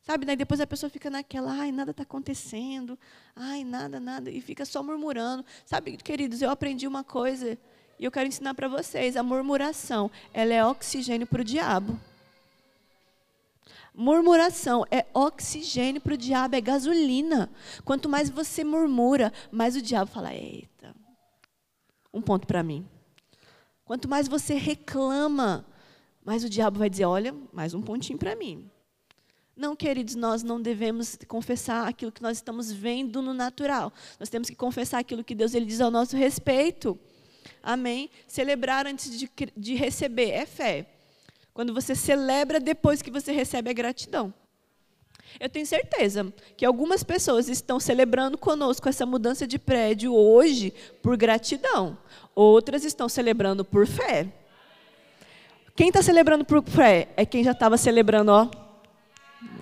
Sabe, depois a pessoa fica naquela, ai, nada está acontecendo, ai, nada, nada, e fica só murmurando. Sabe, queridos, eu aprendi uma coisa e eu quero ensinar para vocês. A murmuração, ela é oxigênio para o diabo. Murmuração é oxigênio para o diabo, é gasolina. Quanto mais você murmura, mais o diabo fala, eita, um ponto para mim. Quanto mais você reclama, mais o diabo vai dizer: olha, mais um pontinho para mim. Não, queridos, nós não devemos confessar aquilo que nós estamos vendo no natural. Nós temos que confessar aquilo que Deus ele diz ao nosso respeito. Amém? Celebrar antes de, de receber é fé. Quando você celebra depois que você recebe é gratidão. Eu tenho certeza que algumas pessoas estão celebrando conosco essa mudança de prédio hoje por gratidão. Outras estão celebrando por fé. Quem está celebrando por fé é quem já estava celebrando, ó,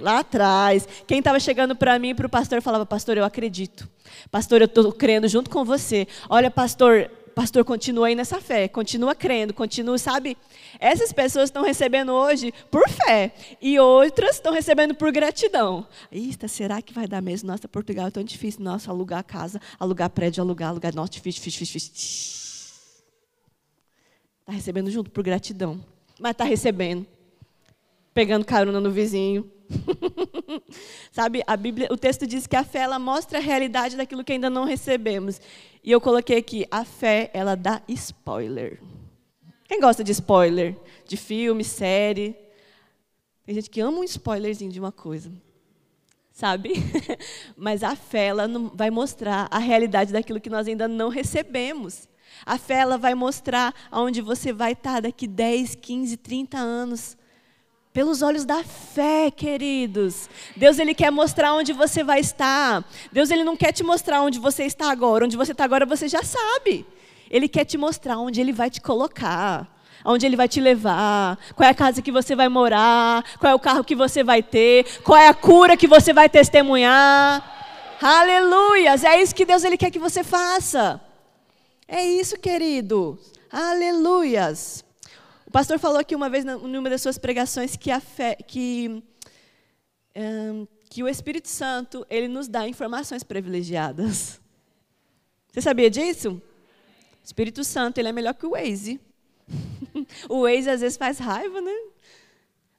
lá atrás. Quem estava chegando para mim e para o pastor falava: Pastor, eu acredito. Pastor, eu estou crendo junto com você. Olha, pastor, pastor, continua aí nessa fé, continua crendo, continua, sabe? Essas pessoas estão recebendo hoje por fé e outras estão recebendo por gratidão. Eita, será que vai dar mesmo? Nossa, Portugal é tão difícil. Nossa, alugar casa, alugar prédio, alugar, alugar. Nossa, difícil, difícil, difícil. Está recebendo junto por gratidão. Mas está recebendo. Pegando carona no vizinho. Sabe, a Bíblia, o texto diz que a fé ela mostra a realidade daquilo que ainda não recebemos. E eu coloquei aqui, a fé ela dá spoiler. Quem gosta de spoiler? De filme, série? Tem gente que ama um spoilerzinho de uma coisa. Sabe? Mas a fé ela vai mostrar a realidade daquilo que nós ainda não recebemos. A fé ela vai mostrar aonde você vai estar daqui 10, 15, 30 anos. Pelos olhos da fé, queridos. Deus ele quer mostrar onde você vai estar. Deus ele não quer te mostrar onde você está agora. Onde você está agora você já sabe. Ele quer te mostrar onde ele vai te colocar aonde ele vai te levar, qual é a casa que você vai morar, qual é o carro que você vai ter, qual é a cura que você vai testemunhar. Aleluias! É isso que Deus ele quer que você faça. É isso, querido. Aleluias. Pastor falou aqui uma vez, numa das suas pregações, que, fé, que, um, que o Espírito Santo ele nos dá informações privilegiadas. Você sabia disso? O Espírito Santo ele é melhor que o Waze. o Waze às vezes faz raiva, né?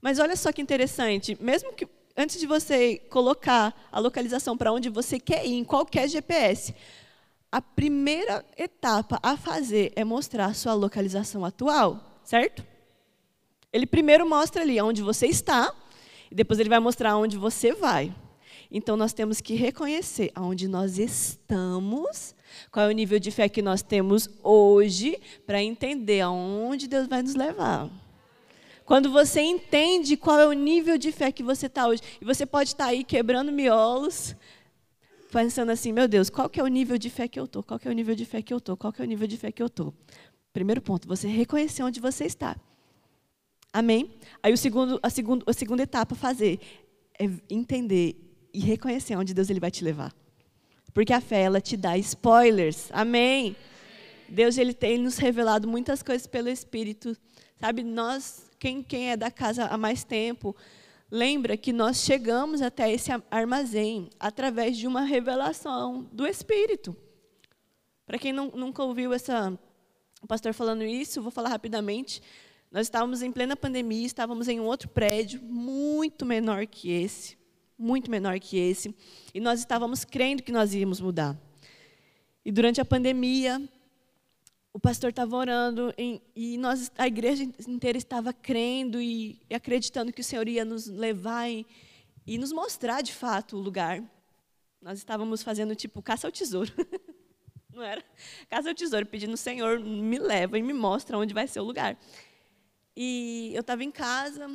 Mas olha só que interessante. Mesmo que antes de você colocar a localização para onde você quer ir, em qualquer GPS, a primeira etapa a fazer é mostrar a sua localização atual, certo? Ele primeiro mostra ali onde você está, e depois ele vai mostrar onde você vai. Então nós temos que reconhecer aonde nós estamos, qual é o nível de fé que nós temos hoje, para entender aonde Deus vai nos levar. Quando você entende qual é o nível de fé que você está hoje, e você pode estar tá aí quebrando miolos, pensando assim, meu Deus, qual que é o nível de fé que eu estou? Qual que é o nível de fé que eu estou? Qual que é o nível de fé que eu estou? Primeiro ponto, você reconhecer onde você está. Amém? Aí o segundo, a, segundo, a segunda etapa a fazer é entender e reconhecer onde Deus ele vai te levar. Porque a fé, ela te dá spoilers. Amém? Deus ele tem nos revelado muitas coisas pelo Espírito. Sabe, nós, quem, quem é da casa há mais tempo, lembra que nós chegamos até esse armazém através de uma revelação do Espírito. Para quem não, nunca ouviu essa, o pastor falando isso, vou falar rapidamente. Nós estávamos em plena pandemia, estávamos em um outro prédio, muito menor que esse, muito menor que esse, e nós estávamos crendo que nós íamos mudar. E durante a pandemia, o pastor estava orando em, e nós, a igreja inteira estava crendo e, e acreditando que o Senhor ia nos levar e, e nos mostrar de fato o lugar. Nós estávamos fazendo tipo caça ao tesouro. Não era? Caça ao tesouro, pedindo, Senhor, me leva e me mostra onde vai ser o lugar. E eu estava em casa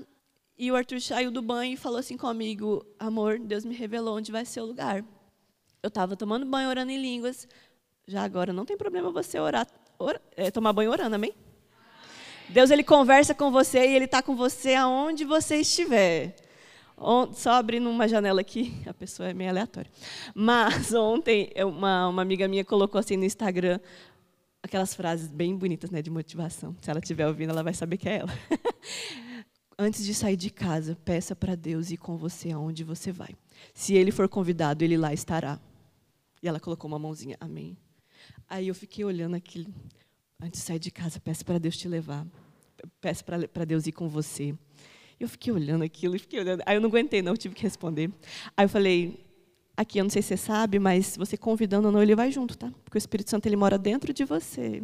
e o Arthur saiu do banho e falou assim comigo: Amor, Deus me revelou onde vai ser o lugar. Eu estava tomando banho, orando em línguas. Já agora, não tem problema você orar, orar é, tomar banho orando, amém? Deus ele conversa com você e ele está com você aonde você estiver. Só abrindo uma janela aqui, a pessoa é meio aleatória. Mas ontem, uma, uma amiga minha colocou assim no Instagram aquelas frases bem bonitas né, de motivação. Se ela estiver ouvindo, ela vai saber que é ela. Antes de sair de casa, peça para Deus ir com você aonde você vai. Se ele for convidado, ele lá estará. E ela colocou uma mãozinha, amém. Aí eu fiquei olhando aquilo. Antes de sair de casa, peça para Deus te levar. Peça para Deus ir com você. Eu fiquei olhando aquilo e fiquei olhando. Aí eu não aguentei, não, tive que responder. Aí eu falei, Aqui, eu não sei se você sabe, mas você convidando ou não, ele vai junto, tá? Porque o Espírito Santo ele mora dentro de você.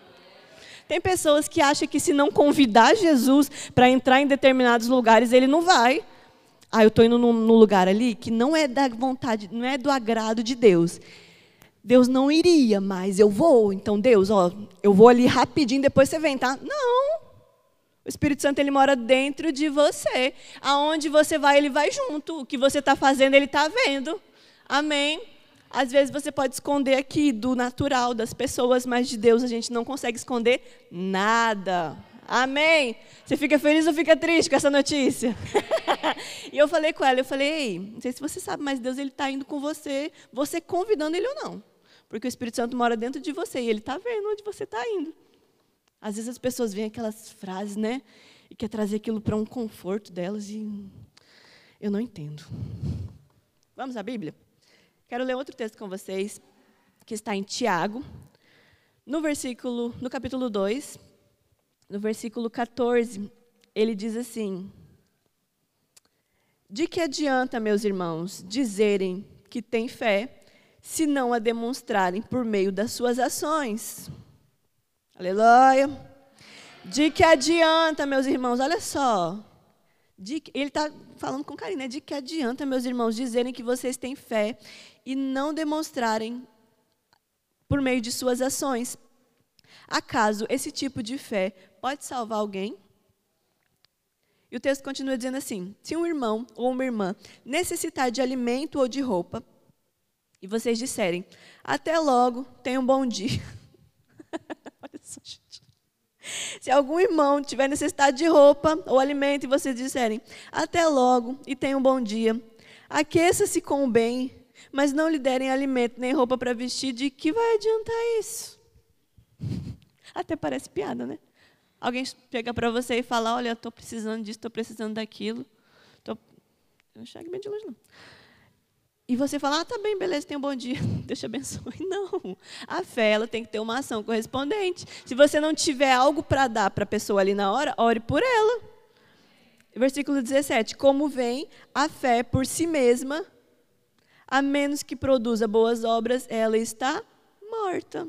Tem pessoas que acham que se não convidar Jesus para entrar em determinados lugares, ele não vai. Ah, eu estou indo num, num, lugar ali que não é da vontade, não é do agrado de Deus. Deus não iria, mas eu vou. Então, Deus, ó, eu vou ali rapidinho, depois você vem, tá? Não. O Espírito Santo ele mora dentro de você. Aonde você vai, ele vai junto. O que você está fazendo, ele está vendo. Amém. Às vezes você pode esconder aqui do natural das pessoas, mas de Deus a gente não consegue esconder nada. Amém? Você fica feliz ou fica triste com essa notícia? e eu falei com ela, eu falei, Ei, não sei se você sabe, mas Deus ele está indo com você, você convidando ele ou não. Porque o Espírito Santo mora dentro de você e ele está vendo onde você está indo. Às vezes as pessoas veem aquelas frases, né? E quer trazer aquilo para um conforto delas e eu não entendo. Vamos à Bíblia? Quero ler outro texto com vocês, que está em Tiago, no versículo, no capítulo 2, no versículo 14, ele diz assim: De que adianta, meus irmãos, dizerem que têm fé, se não a demonstrarem por meio das suas ações? Aleluia. De que adianta, meus irmãos? Olha só. De, ele está falando com carinho, né? De que adianta, meus irmãos, dizerem que vocês têm fé e não demonstrarem por meio de suas ações? Acaso esse tipo de fé pode salvar alguém? E o texto continua dizendo assim: se um irmão ou uma irmã necessitar de alimento ou de roupa, e vocês disserem, até logo, tenha um bom dia. gente. Se algum irmão tiver necessidade de roupa ou alimento e vocês disserem, até logo e tenha um bom dia, aqueça-se com o bem, mas não lhe derem alimento nem roupa para vestir, de que vai adiantar isso? Até parece piada, né? Alguém chega para você e fala, olha, estou precisando disso, estou precisando daquilo. Tô... Eu não chego bem de longe, não. E você fala, ah, tá bem, beleza, tenha um bom dia, Deus te abençoe. Não, a fé ela tem que ter uma ação correspondente. Se você não tiver algo para dar para a pessoa ali na hora, ore por ela. Versículo 17: Como vem a fé por si mesma, a menos que produza boas obras, ela está morta.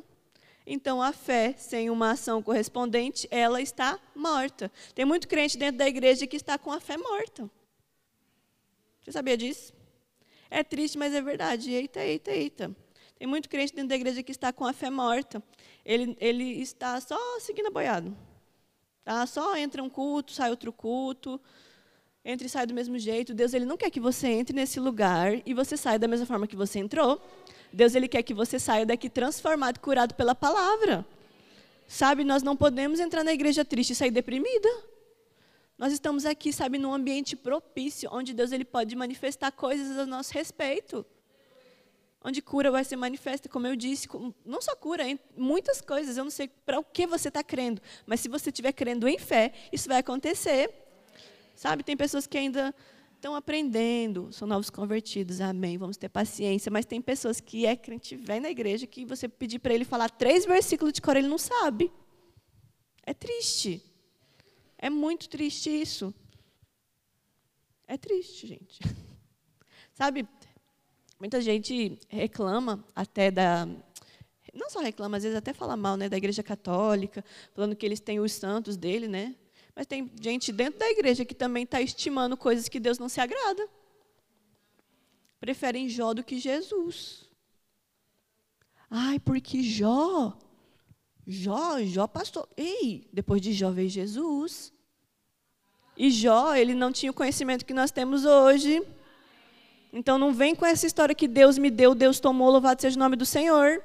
Então, a fé sem uma ação correspondente, ela está morta. Tem muito crente dentro da igreja que está com a fé morta. Você sabia disso? É triste, mas é verdade. Eita, eita, eita. Tem muito crente dentro da igreja que está com a fé morta. Ele, ele está só seguindo a boiada. Tá? Só entra um culto, sai outro culto, entra e sai do mesmo jeito. Deus ele não quer que você entre nesse lugar e você saia da mesma forma que você entrou. Deus ele quer que você saia daqui transformado, curado pela palavra. Sabe, nós não podemos entrar na igreja triste e sair deprimida. Nós estamos aqui, sabe, num ambiente propício, onde Deus ele pode manifestar coisas a nosso respeito. Onde cura vai ser manifesta, como eu disse, não só cura, muitas coisas. Eu não sei para o que você está crendo, mas se você estiver crendo em fé, isso vai acontecer. Sabe, tem pessoas que ainda estão aprendendo, são novos convertidos, amém, vamos ter paciência. Mas tem pessoas que é crente, vem na igreja, que você pedir para ele falar três versículos de cor, ele não sabe. É triste. É muito triste isso. É triste, gente. Sabe, muita gente reclama até da. Não só reclama, às vezes até fala mal né, da igreja católica, falando que eles têm os santos dele, né? Mas tem gente dentro da igreja que também está estimando coisas que Deus não se agrada. Preferem Jó do que Jesus. Ai, porque Jó Jó, Jó passou. Ei, depois de Jó veio Jesus. E Jó, ele não tinha o conhecimento que nós temos hoje. Então não vem com essa história que Deus me deu, Deus tomou, louvado seja o nome do Senhor.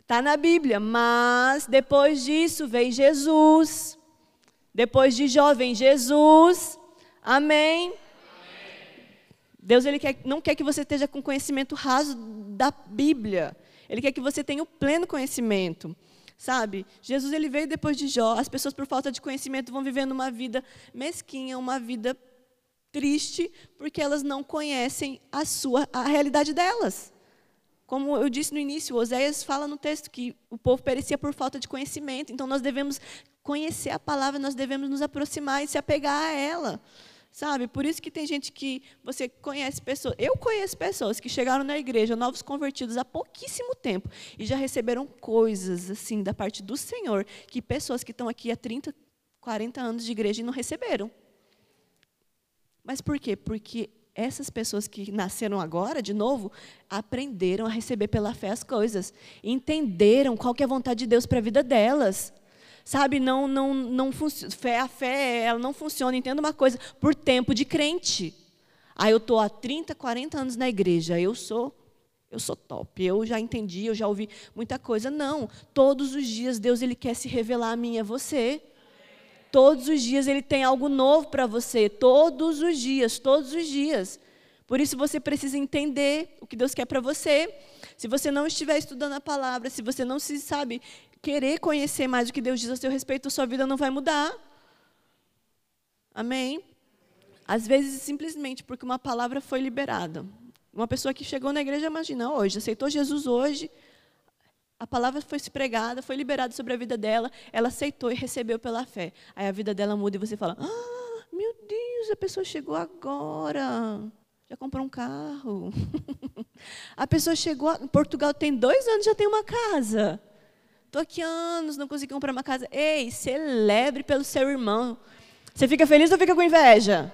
Está na Bíblia. Mas depois disso veio Jesus. Depois de Jó vem Jesus. Amém. Deus ele quer, não quer que você esteja com conhecimento raso da Bíblia. Ele quer que você tenha o pleno conhecimento. Sabe? Jesus ele veio depois de Jó. As pessoas por falta de conhecimento vão vivendo uma vida mesquinha, uma vida triste, porque elas não conhecem a sua a realidade delas. Como eu disse no início, Oséias fala no texto que o povo perecia por falta de conhecimento. Então nós devemos conhecer a palavra, nós devemos nos aproximar e se apegar a ela. Sabe? Por isso que tem gente que você conhece pessoas. Eu conheço pessoas que chegaram na igreja, novos convertidos há pouquíssimo tempo e já receberam coisas assim da parte do Senhor que pessoas que estão aqui há 30, 40 anos de igreja e não receberam. Mas por quê? Porque essas pessoas que nasceram agora, de novo, aprenderam a receber pela fé as coisas, entenderam qual que é a vontade de Deus para a vida delas. Sabe, não, não, não fé, a fé ela não funciona, entenda uma coisa, por tempo de crente. Aí eu estou há 30, 40 anos na igreja, eu sou eu sou top, eu já entendi, eu já ouvi muita coisa. Não, todos os dias Deus ele quer se revelar a mim e a você. Todos os dias ele tem algo novo para você, todos os dias, todos os dias. Por isso você precisa entender o que Deus quer para você. Se você não estiver estudando a palavra, se você não se sabe querer conhecer mais o que Deus diz a seu respeito, sua vida não vai mudar. Amém? Às vezes, simplesmente porque uma palavra foi liberada. Uma pessoa que chegou na igreja, imagina, hoje, aceitou Jesus hoje, a palavra foi pregada, foi liberada sobre a vida dela, ela aceitou e recebeu pela fé. Aí a vida dela muda e você fala: Ah, meu Deus, a pessoa chegou agora. Já comprou um carro. a pessoa chegou. Em Portugal tem dois anos, já tem uma casa. Estou aqui anos, não consegui comprar uma casa. Ei, celebre pelo seu irmão. Você fica feliz ou fica com inveja?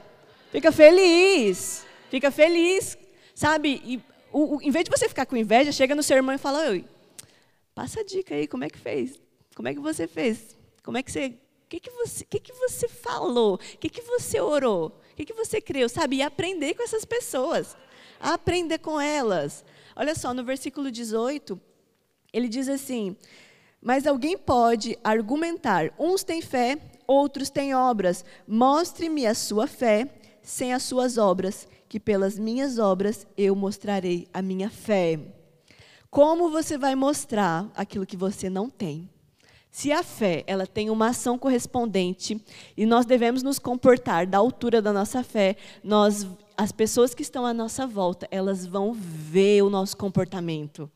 Fica feliz. Fica feliz. Sabe? E, o, o, em vez de você ficar com inveja, chega no seu irmão e fala: Oi, passa a dica aí, como é que fez? Como é que você fez? Como é que você. O que, que, você, que, que você falou? O que, que você orou? O que, que você creu? Sabe? E aprender com essas pessoas. Aprender com elas. Olha só, no versículo 18, ele diz assim: mas alguém pode argumentar: uns têm fé, outros têm obras. Mostre-me a sua fé sem as suas obras, que pelas minhas obras eu mostrarei a minha fé. Como você vai mostrar aquilo que você não tem? Se a fé ela tem uma ação correspondente e nós devemos nos comportar da altura da nossa fé, nós, as pessoas que estão à nossa volta, elas vão ver o nosso comportamento.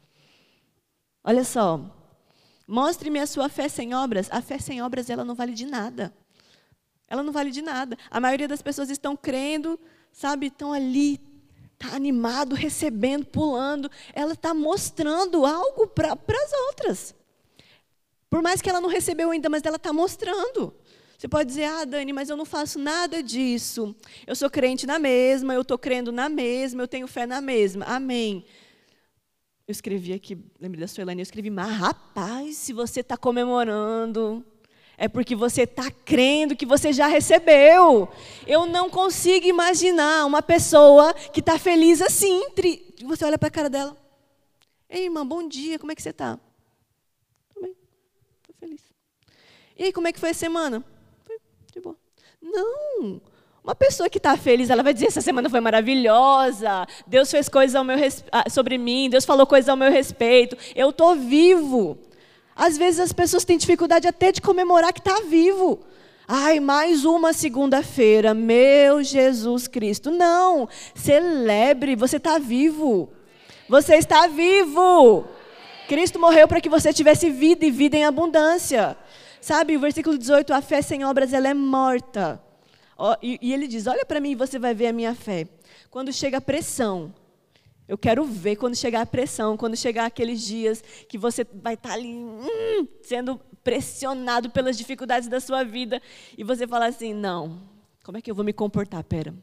Olha só, Mostre-me a sua fé sem obras. A fé sem obras, ela não vale de nada. Ela não vale de nada. A maioria das pessoas estão crendo, sabe, estão ali, está animado, recebendo, pulando. Ela está mostrando algo para as outras. Por mais que ela não recebeu ainda, mas ela está mostrando. Você pode dizer, ah, Dani, mas eu não faço nada disso. Eu sou crente na mesma, eu estou crendo na mesma, eu tenho fé na mesma. Amém. Eu escrevi aqui, lembrei da Suelane, eu escrevi, mas rapaz, se você está comemorando, é porque você está crendo que você já recebeu. Eu não consigo imaginar uma pessoa que está feliz assim. Você olha para a cara dela. Ei, irmã, bom dia, como é que você está? Tudo bem, estou feliz. E aí, como é que foi a semana? Foi de boa. Não, uma pessoa que está feliz, ela vai dizer: essa semana foi maravilhosa, Deus fez coisas ao meu sobre mim, Deus falou coisas ao meu respeito, eu estou vivo. Às vezes as pessoas têm dificuldade até de comemorar que está vivo. Ai, mais uma segunda-feira, meu Jesus Cristo. Não, celebre, você está vivo. Você está vivo. Cristo morreu para que você tivesse vida e vida em abundância. Sabe, o versículo 18, a fé sem obras ela é morta. E, e ele diz: Olha para mim e você vai ver a minha fé. Quando chega a pressão, eu quero ver quando chegar a pressão, quando chegar aqueles dias que você vai estar tá ali hum, sendo pressionado pelas dificuldades da sua vida e você falar assim: não, como é que eu vou me comportar? Pera,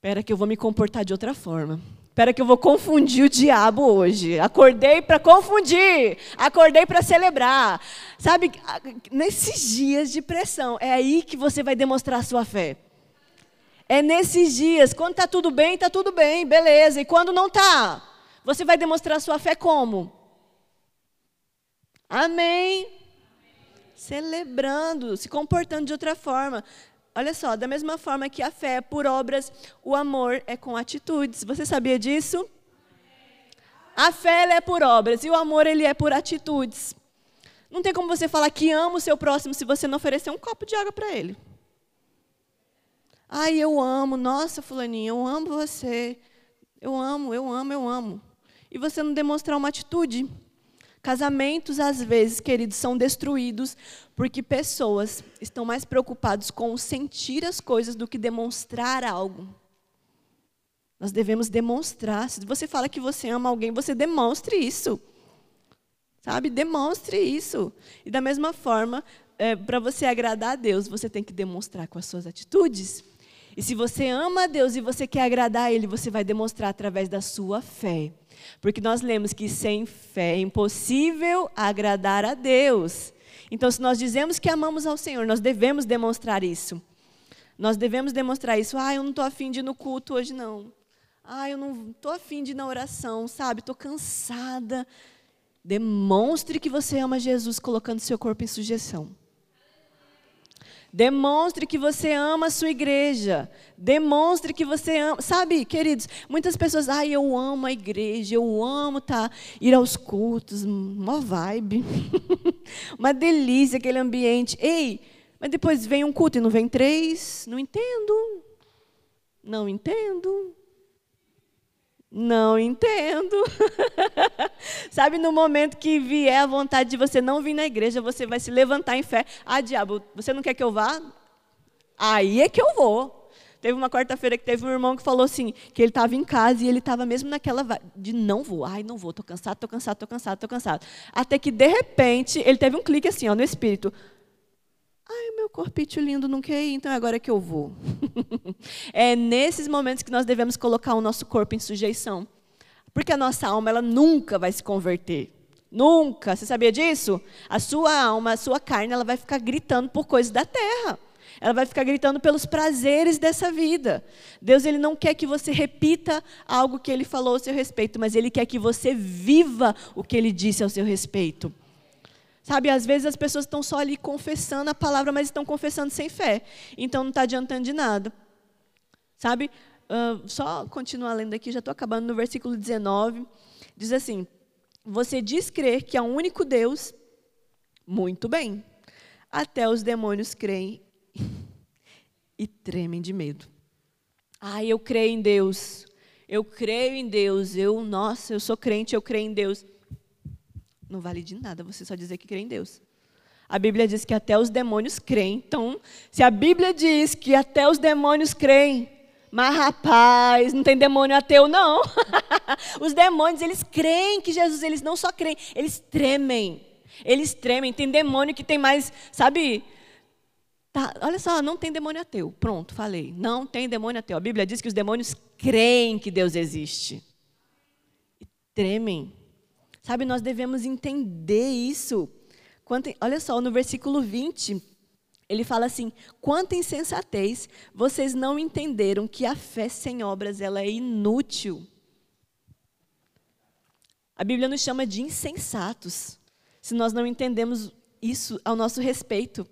pera que eu vou me comportar de outra forma. Espera que eu vou confundir o diabo hoje. Acordei para confundir, acordei para celebrar. Sabe, nesses dias de pressão, é aí que você vai demonstrar a sua fé. É nesses dias, quando está tudo bem, está tudo bem, beleza. E quando não está, você vai demonstrar a sua fé como? Amém. Celebrando, se comportando de outra forma. Olha só, da mesma forma que a fé é por obras, o amor é com atitudes. Você sabia disso? A fé é por obras e o amor ele é por atitudes. Não tem como você falar que ama o seu próximo se você não oferecer um copo de água para ele. Ai, eu amo, nossa, fulaninha, eu amo você. Eu amo, eu amo, eu amo. E você não demonstrar uma atitude. Casamentos, às vezes, queridos, são destruídos porque pessoas estão mais preocupadas com sentir as coisas do que demonstrar algo. Nós devemos demonstrar. Se você fala que você ama alguém, você demonstre isso. Sabe? Demonstre isso. E da mesma forma, é, para você agradar a Deus, você tem que demonstrar com as suas atitudes. E se você ama a Deus e você quer agradar a Ele, você vai demonstrar através da sua fé. Porque nós lemos que sem fé é impossível agradar a Deus. Então, se nós dizemos que amamos ao Senhor, nós devemos demonstrar isso. Nós devemos demonstrar isso. Ah, eu não estou afim de ir no culto hoje, não. Ah, eu não estou afim de ir na oração, sabe? Estou cansada. Demonstre que você ama Jesus colocando seu corpo em sujeição. Demonstre que você ama a sua igreja. Demonstre que você ama. Sabe, queridos, muitas pessoas, ai, ah, eu amo a igreja, eu amo tá, ir aos cultos, uma vibe. uma delícia aquele ambiente. Ei, mas depois vem um culto e não vem três? Não entendo. Não entendo. Não entendo. Sabe, no momento que vier a vontade de você não vir na igreja, você vai se levantar em fé. Ah, diabo, você não quer que eu vá? Aí é que eu vou. Teve uma quarta-feira que teve um irmão que falou assim, que ele estava em casa e ele estava mesmo naquela de não vou, ai não vou, estou cansado, estou cansado, estou cansado, estou cansado. Até que de repente ele teve um clique assim, ó, no espírito. Ai, meu corpite lindo não quer ir, então é agora que eu vou. é nesses momentos que nós devemos colocar o nosso corpo em sujeição. Porque a nossa alma, ela nunca vai se converter. Nunca. Você sabia disso? A sua alma, a sua carne, ela vai ficar gritando por coisas da terra. Ela vai ficar gritando pelos prazeres dessa vida. Deus ele não quer que você repita algo que ele falou ao seu respeito, mas ele quer que você viva o que ele disse ao seu respeito. Sabe, às vezes as pessoas estão só ali confessando a palavra, mas estão confessando sem fé. Então não está adiantando de nada. Sabe, uh, só continuar lendo aqui, já estou acabando no versículo 19. Diz assim: Você diz crer que há um único Deus? Muito bem. Até os demônios creem e tremem de medo. Ah, eu creio em Deus. Eu creio em Deus. Eu, nossa, eu sou crente, eu creio em Deus. Não vale de nada você só dizer que crê em Deus. A Bíblia diz que até os demônios creem. Então, se a Bíblia diz que até os demônios creem, mas rapaz, não tem demônio ateu não. os demônios, eles creem que Jesus, eles não só creem, eles tremem. Eles tremem. Tem demônio que tem mais, sabe, Tá, olha só, não tem demônio ateu. Pronto, falei. Não tem demônio ateu. A Bíblia diz que os demônios creem que Deus existe. E tremem. Sabe, nós devemos entender isso. Quanto, olha só, no versículo 20, ele fala assim: quanta insensatez, vocês não entenderam que a fé sem obras ela é inútil. A Bíblia nos chama de insensatos, se nós não entendemos isso ao nosso respeito.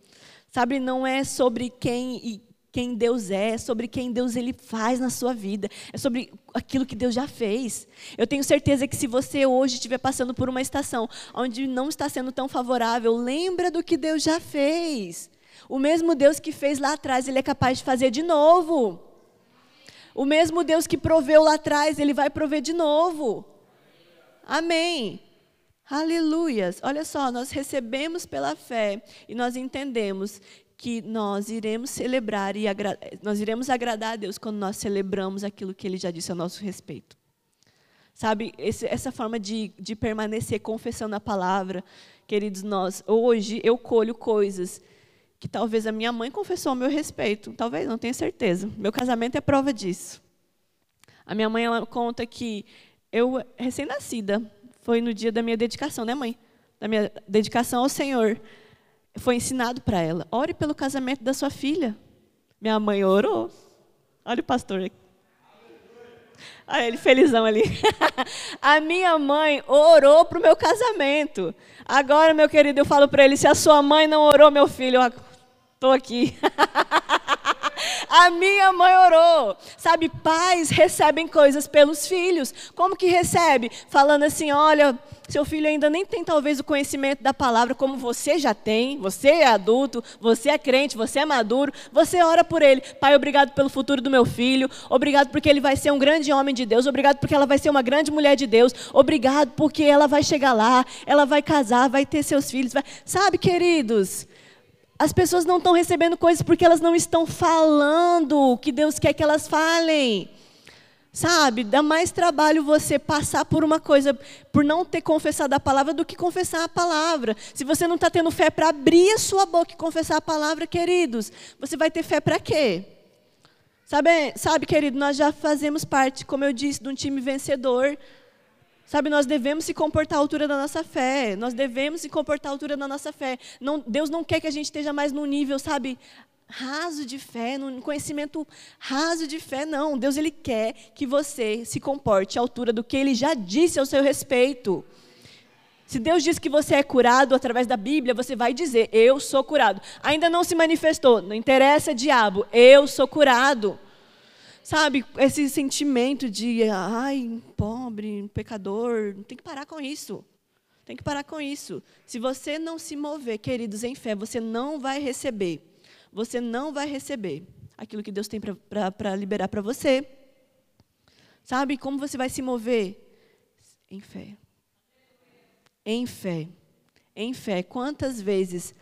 Sabe, não é sobre quem quem Deus é, é sobre quem Deus ele faz na sua vida, é sobre aquilo que Deus já fez. Eu tenho certeza que se você hoje estiver passando por uma estação onde não está sendo tão favorável, lembra do que Deus já fez. O mesmo Deus que fez lá atrás, ele é capaz de fazer de novo. O mesmo Deus que proveu lá atrás, ele vai prover de novo. Amém. Aleluias. Olha só, nós recebemos pela fé e nós entendemos que nós iremos celebrar e nós iremos agradar a Deus quando nós celebramos aquilo que Ele já disse a nosso respeito. Sabe, esse, essa forma de, de permanecer confessando a palavra, queridos, nós, hoje eu colho coisas que talvez a minha mãe confessou ao meu respeito, talvez, não tenho certeza. Meu casamento é prova disso. A minha mãe ela conta que eu, recém-nascida, foi no dia da minha dedicação, né, mãe? Da minha dedicação ao Senhor. Foi ensinado para ela: ore pelo casamento da sua filha. Minha mãe orou. Olha o pastor aqui. Olha ele felizão ali. a minha mãe orou para o meu casamento. Agora, meu querido, eu falo para ele: se a sua mãe não orou, meu filho, estou aqui. A minha mãe orou. Sabe, pais recebem coisas pelos filhos. Como que recebe? Falando assim: olha, seu filho ainda nem tem talvez o conhecimento da palavra como você já tem. Você é adulto, você é crente, você é maduro. Você ora por ele. Pai, obrigado pelo futuro do meu filho. Obrigado porque ele vai ser um grande homem de Deus. Obrigado porque ela vai ser uma grande mulher de Deus. Obrigado porque ela vai chegar lá, ela vai casar, vai ter seus filhos. Vai... Sabe, queridos? As pessoas não estão recebendo coisas porque elas não estão falando o que Deus quer que elas falem. Sabe, dá mais trabalho você passar por uma coisa, por não ter confessado a palavra, do que confessar a palavra. Se você não está tendo fé para abrir a sua boca e confessar a palavra, queridos, você vai ter fé para quê? Sabe, sabe, querido, nós já fazemos parte, como eu disse, de um time vencedor. Sabe, nós devemos se comportar à altura da nossa fé. Nós devemos se comportar à altura da nossa fé. Não, Deus não quer que a gente esteja mais num nível, sabe, raso de fé, num conhecimento raso de fé, não. Deus ele quer que você se comporte à altura do que ele já disse ao seu respeito. Se Deus diz que você é curado através da Bíblia, você vai dizer: Eu sou curado. Ainda não se manifestou, não interessa, diabo, eu sou curado. Sabe, esse sentimento de, ai, pobre, pecador, tem que parar com isso. Tem que parar com isso. Se você não se mover, queridos, em fé, você não vai receber. Você não vai receber aquilo que Deus tem para liberar para você. Sabe como você vai se mover? Em fé. Em fé. Em fé. Quantas vezes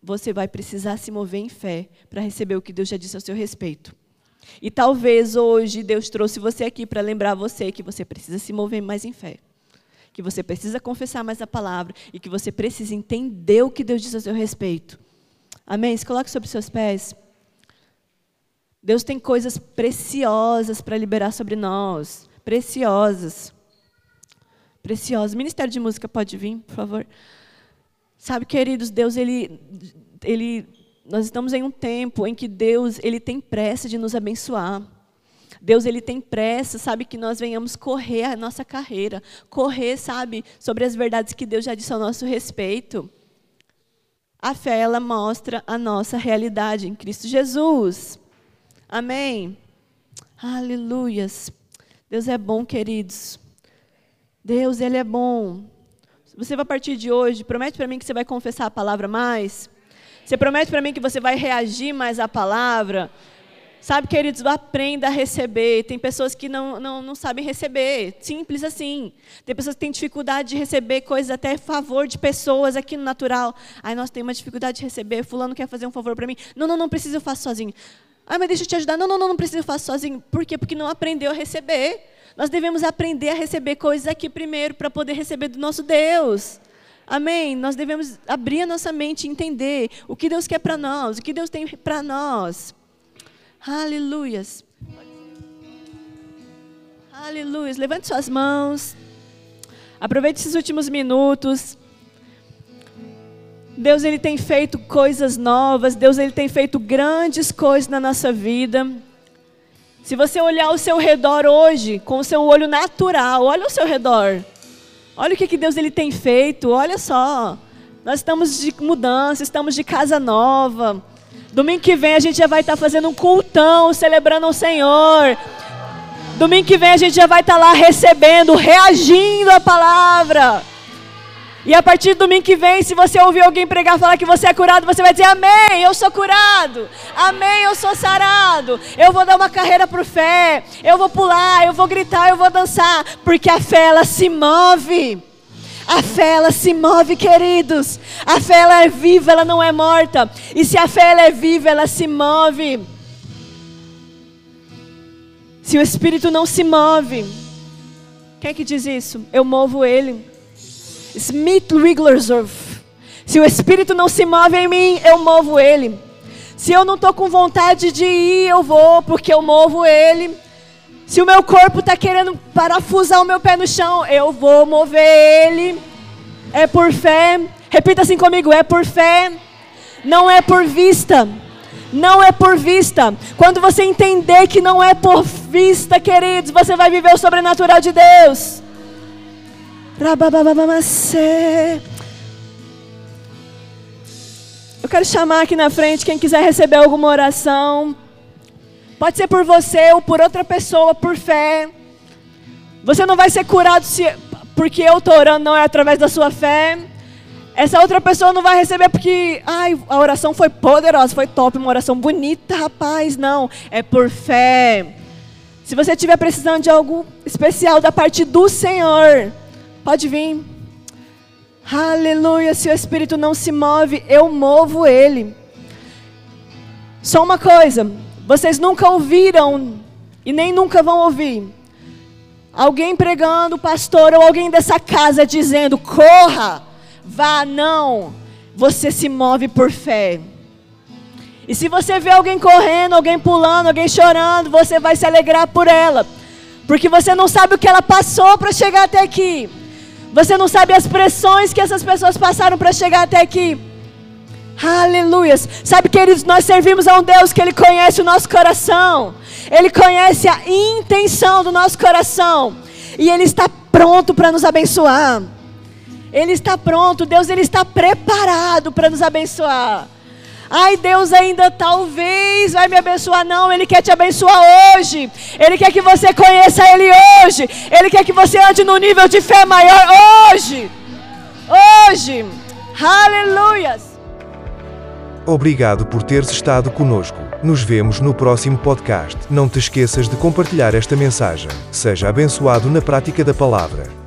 você vai precisar se mover em fé para receber o que Deus já disse ao seu respeito? E talvez hoje Deus trouxe você aqui para lembrar você que você precisa se mover mais em fé. Que você precisa confessar mais a palavra e que você precisa entender o que Deus diz a seu respeito. Amém? Se coloque sobre seus pés. Deus tem coisas preciosas para liberar sobre nós. Preciosas. Preciosas. Ministério de Música pode vir, por favor. Sabe, queridos, Deus, Ele, ele nós estamos em um tempo em que Deus ele tem pressa de nos abençoar. Deus ele tem pressa, sabe, que nós venhamos correr a nossa carreira, correr, sabe, sobre as verdades que Deus já disse ao nosso respeito. A fé ela mostra a nossa realidade em Cristo Jesus. Amém. Aleluias. Deus é bom, queridos. Deus ele é bom. Você vai partir de hoje, promete para mim que você vai confessar a palavra mais. Você promete para mim que você vai reagir mais à palavra? Sabe, queridos, aprenda a receber. Tem pessoas que não, não, não sabem receber, simples assim. Tem pessoas que têm dificuldade de receber coisas até favor de pessoas aqui no natural. Aí nós temos uma dificuldade de receber, fulano quer fazer um favor para mim. Não, não, não preciso, eu faço sozinho. Ah, mas deixa eu te ajudar. Não, não, não, não preciso, eu faço sozinho. Por quê? Porque não aprendeu a receber. Nós devemos aprender a receber coisas aqui primeiro para poder receber do nosso Deus. Amém? Nós devemos abrir a nossa mente e entender o que Deus quer para nós, o que Deus tem para nós. Aleluias. Aleluias. Levante suas mãos. Aproveite esses últimos minutos. Deus ele tem feito coisas novas, Deus ele tem feito grandes coisas na nossa vida. Se você olhar ao seu redor hoje, com o seu olho natural, olha ao seu redor. Olha o que, que Deus ele tem feito, olha só. Nós estamos de mudança, estamos de casa nova. Domingo que vem a gente já vai estar fazendo um cultão, celebrando o Senhor. Domingo que vem a gente já vai estar lá recebendo, reagindo à palavra. E a partir do domingo que vem, se você ouvir alguém pregar falar que você é curado, você vai dizer: Amém, eu sou curado. Amém, eu sou sarado. Eu vou dar uma carreira por fé. Eu vou pular, eu vou gritar, eu vou dançar. Porque a fé, ela se move. A fé, ela se move, queridos. A fé, ela é viva, ela não é morta. E se a fé, ela é viva, ela se move. Se o Espírito não se move, quem é que diz isso? Eu movo ele. Smith Wigglesworth. Se o Espírito não se move em mim, eu movo ele. Se eu não estou com vontade de ir, eu vou, porque eu movo ele. Se o meu corpo está querendo parafusar o meu pé no chão, eu vou mover ele. É por fé. Repita assim comigo: é por fé. Não é por vista. Não é por vista. Quando você entender que não é por vista, queridos, você vai viver o sobrenatural de Deus. Eu quero chamar aqui na frente quem quiser receber alguma oração. Pode ser por você ou por outra pessoa, por fé. Você não vai ser curado se, porque eu estou orando, não é através da sua fé. Essa outra pessoa não vai receber porque, ai, a oração foi poderosa, foi top, uma oração bonita, rapaz. Não, é por fé. Se você estiver precisando de algo especial da parte do Senhor, Pode vir. Aleluia. Se o Espírito não se move, eu movo ele. Só uma coisa: vocês nunca ouviram e nem nunca vão ouvir alguém pregando, pastor ou alguém dessa casa dizendo: corra, vá, não. Você se move por fé. E se você vê alguém correndo, alguém pulando, alguém chorando, você vai se alegrar por ela. Porque você não sabe o que ela passou para chegar até aqui. Você não sabe as pressões que essas pessoas passaram para chegar até aqui. Aleluias. Sabe, queridos, nós servimos a um Deus que Ele conhece o nosso coração. Ele conhece a intenção do nosso coração. E Ele está pronto para nos abençoar. Ele está pronto, Deus ele está preparado para nos abençoar. Ai, Deus ainda talvez vai me abençoar. Não, Ele quer te abençoar hoje. Ele quer que você conheça Ele hoje. Ele quer que você ande no nível de fé maior hoje. Hoje. Aleluias. Obrigado por teres estado conosco. Nos vemos no próximo podcast. Não te esqueças de compartilhar esta mensagem. Seja abençoado na prática da palavra.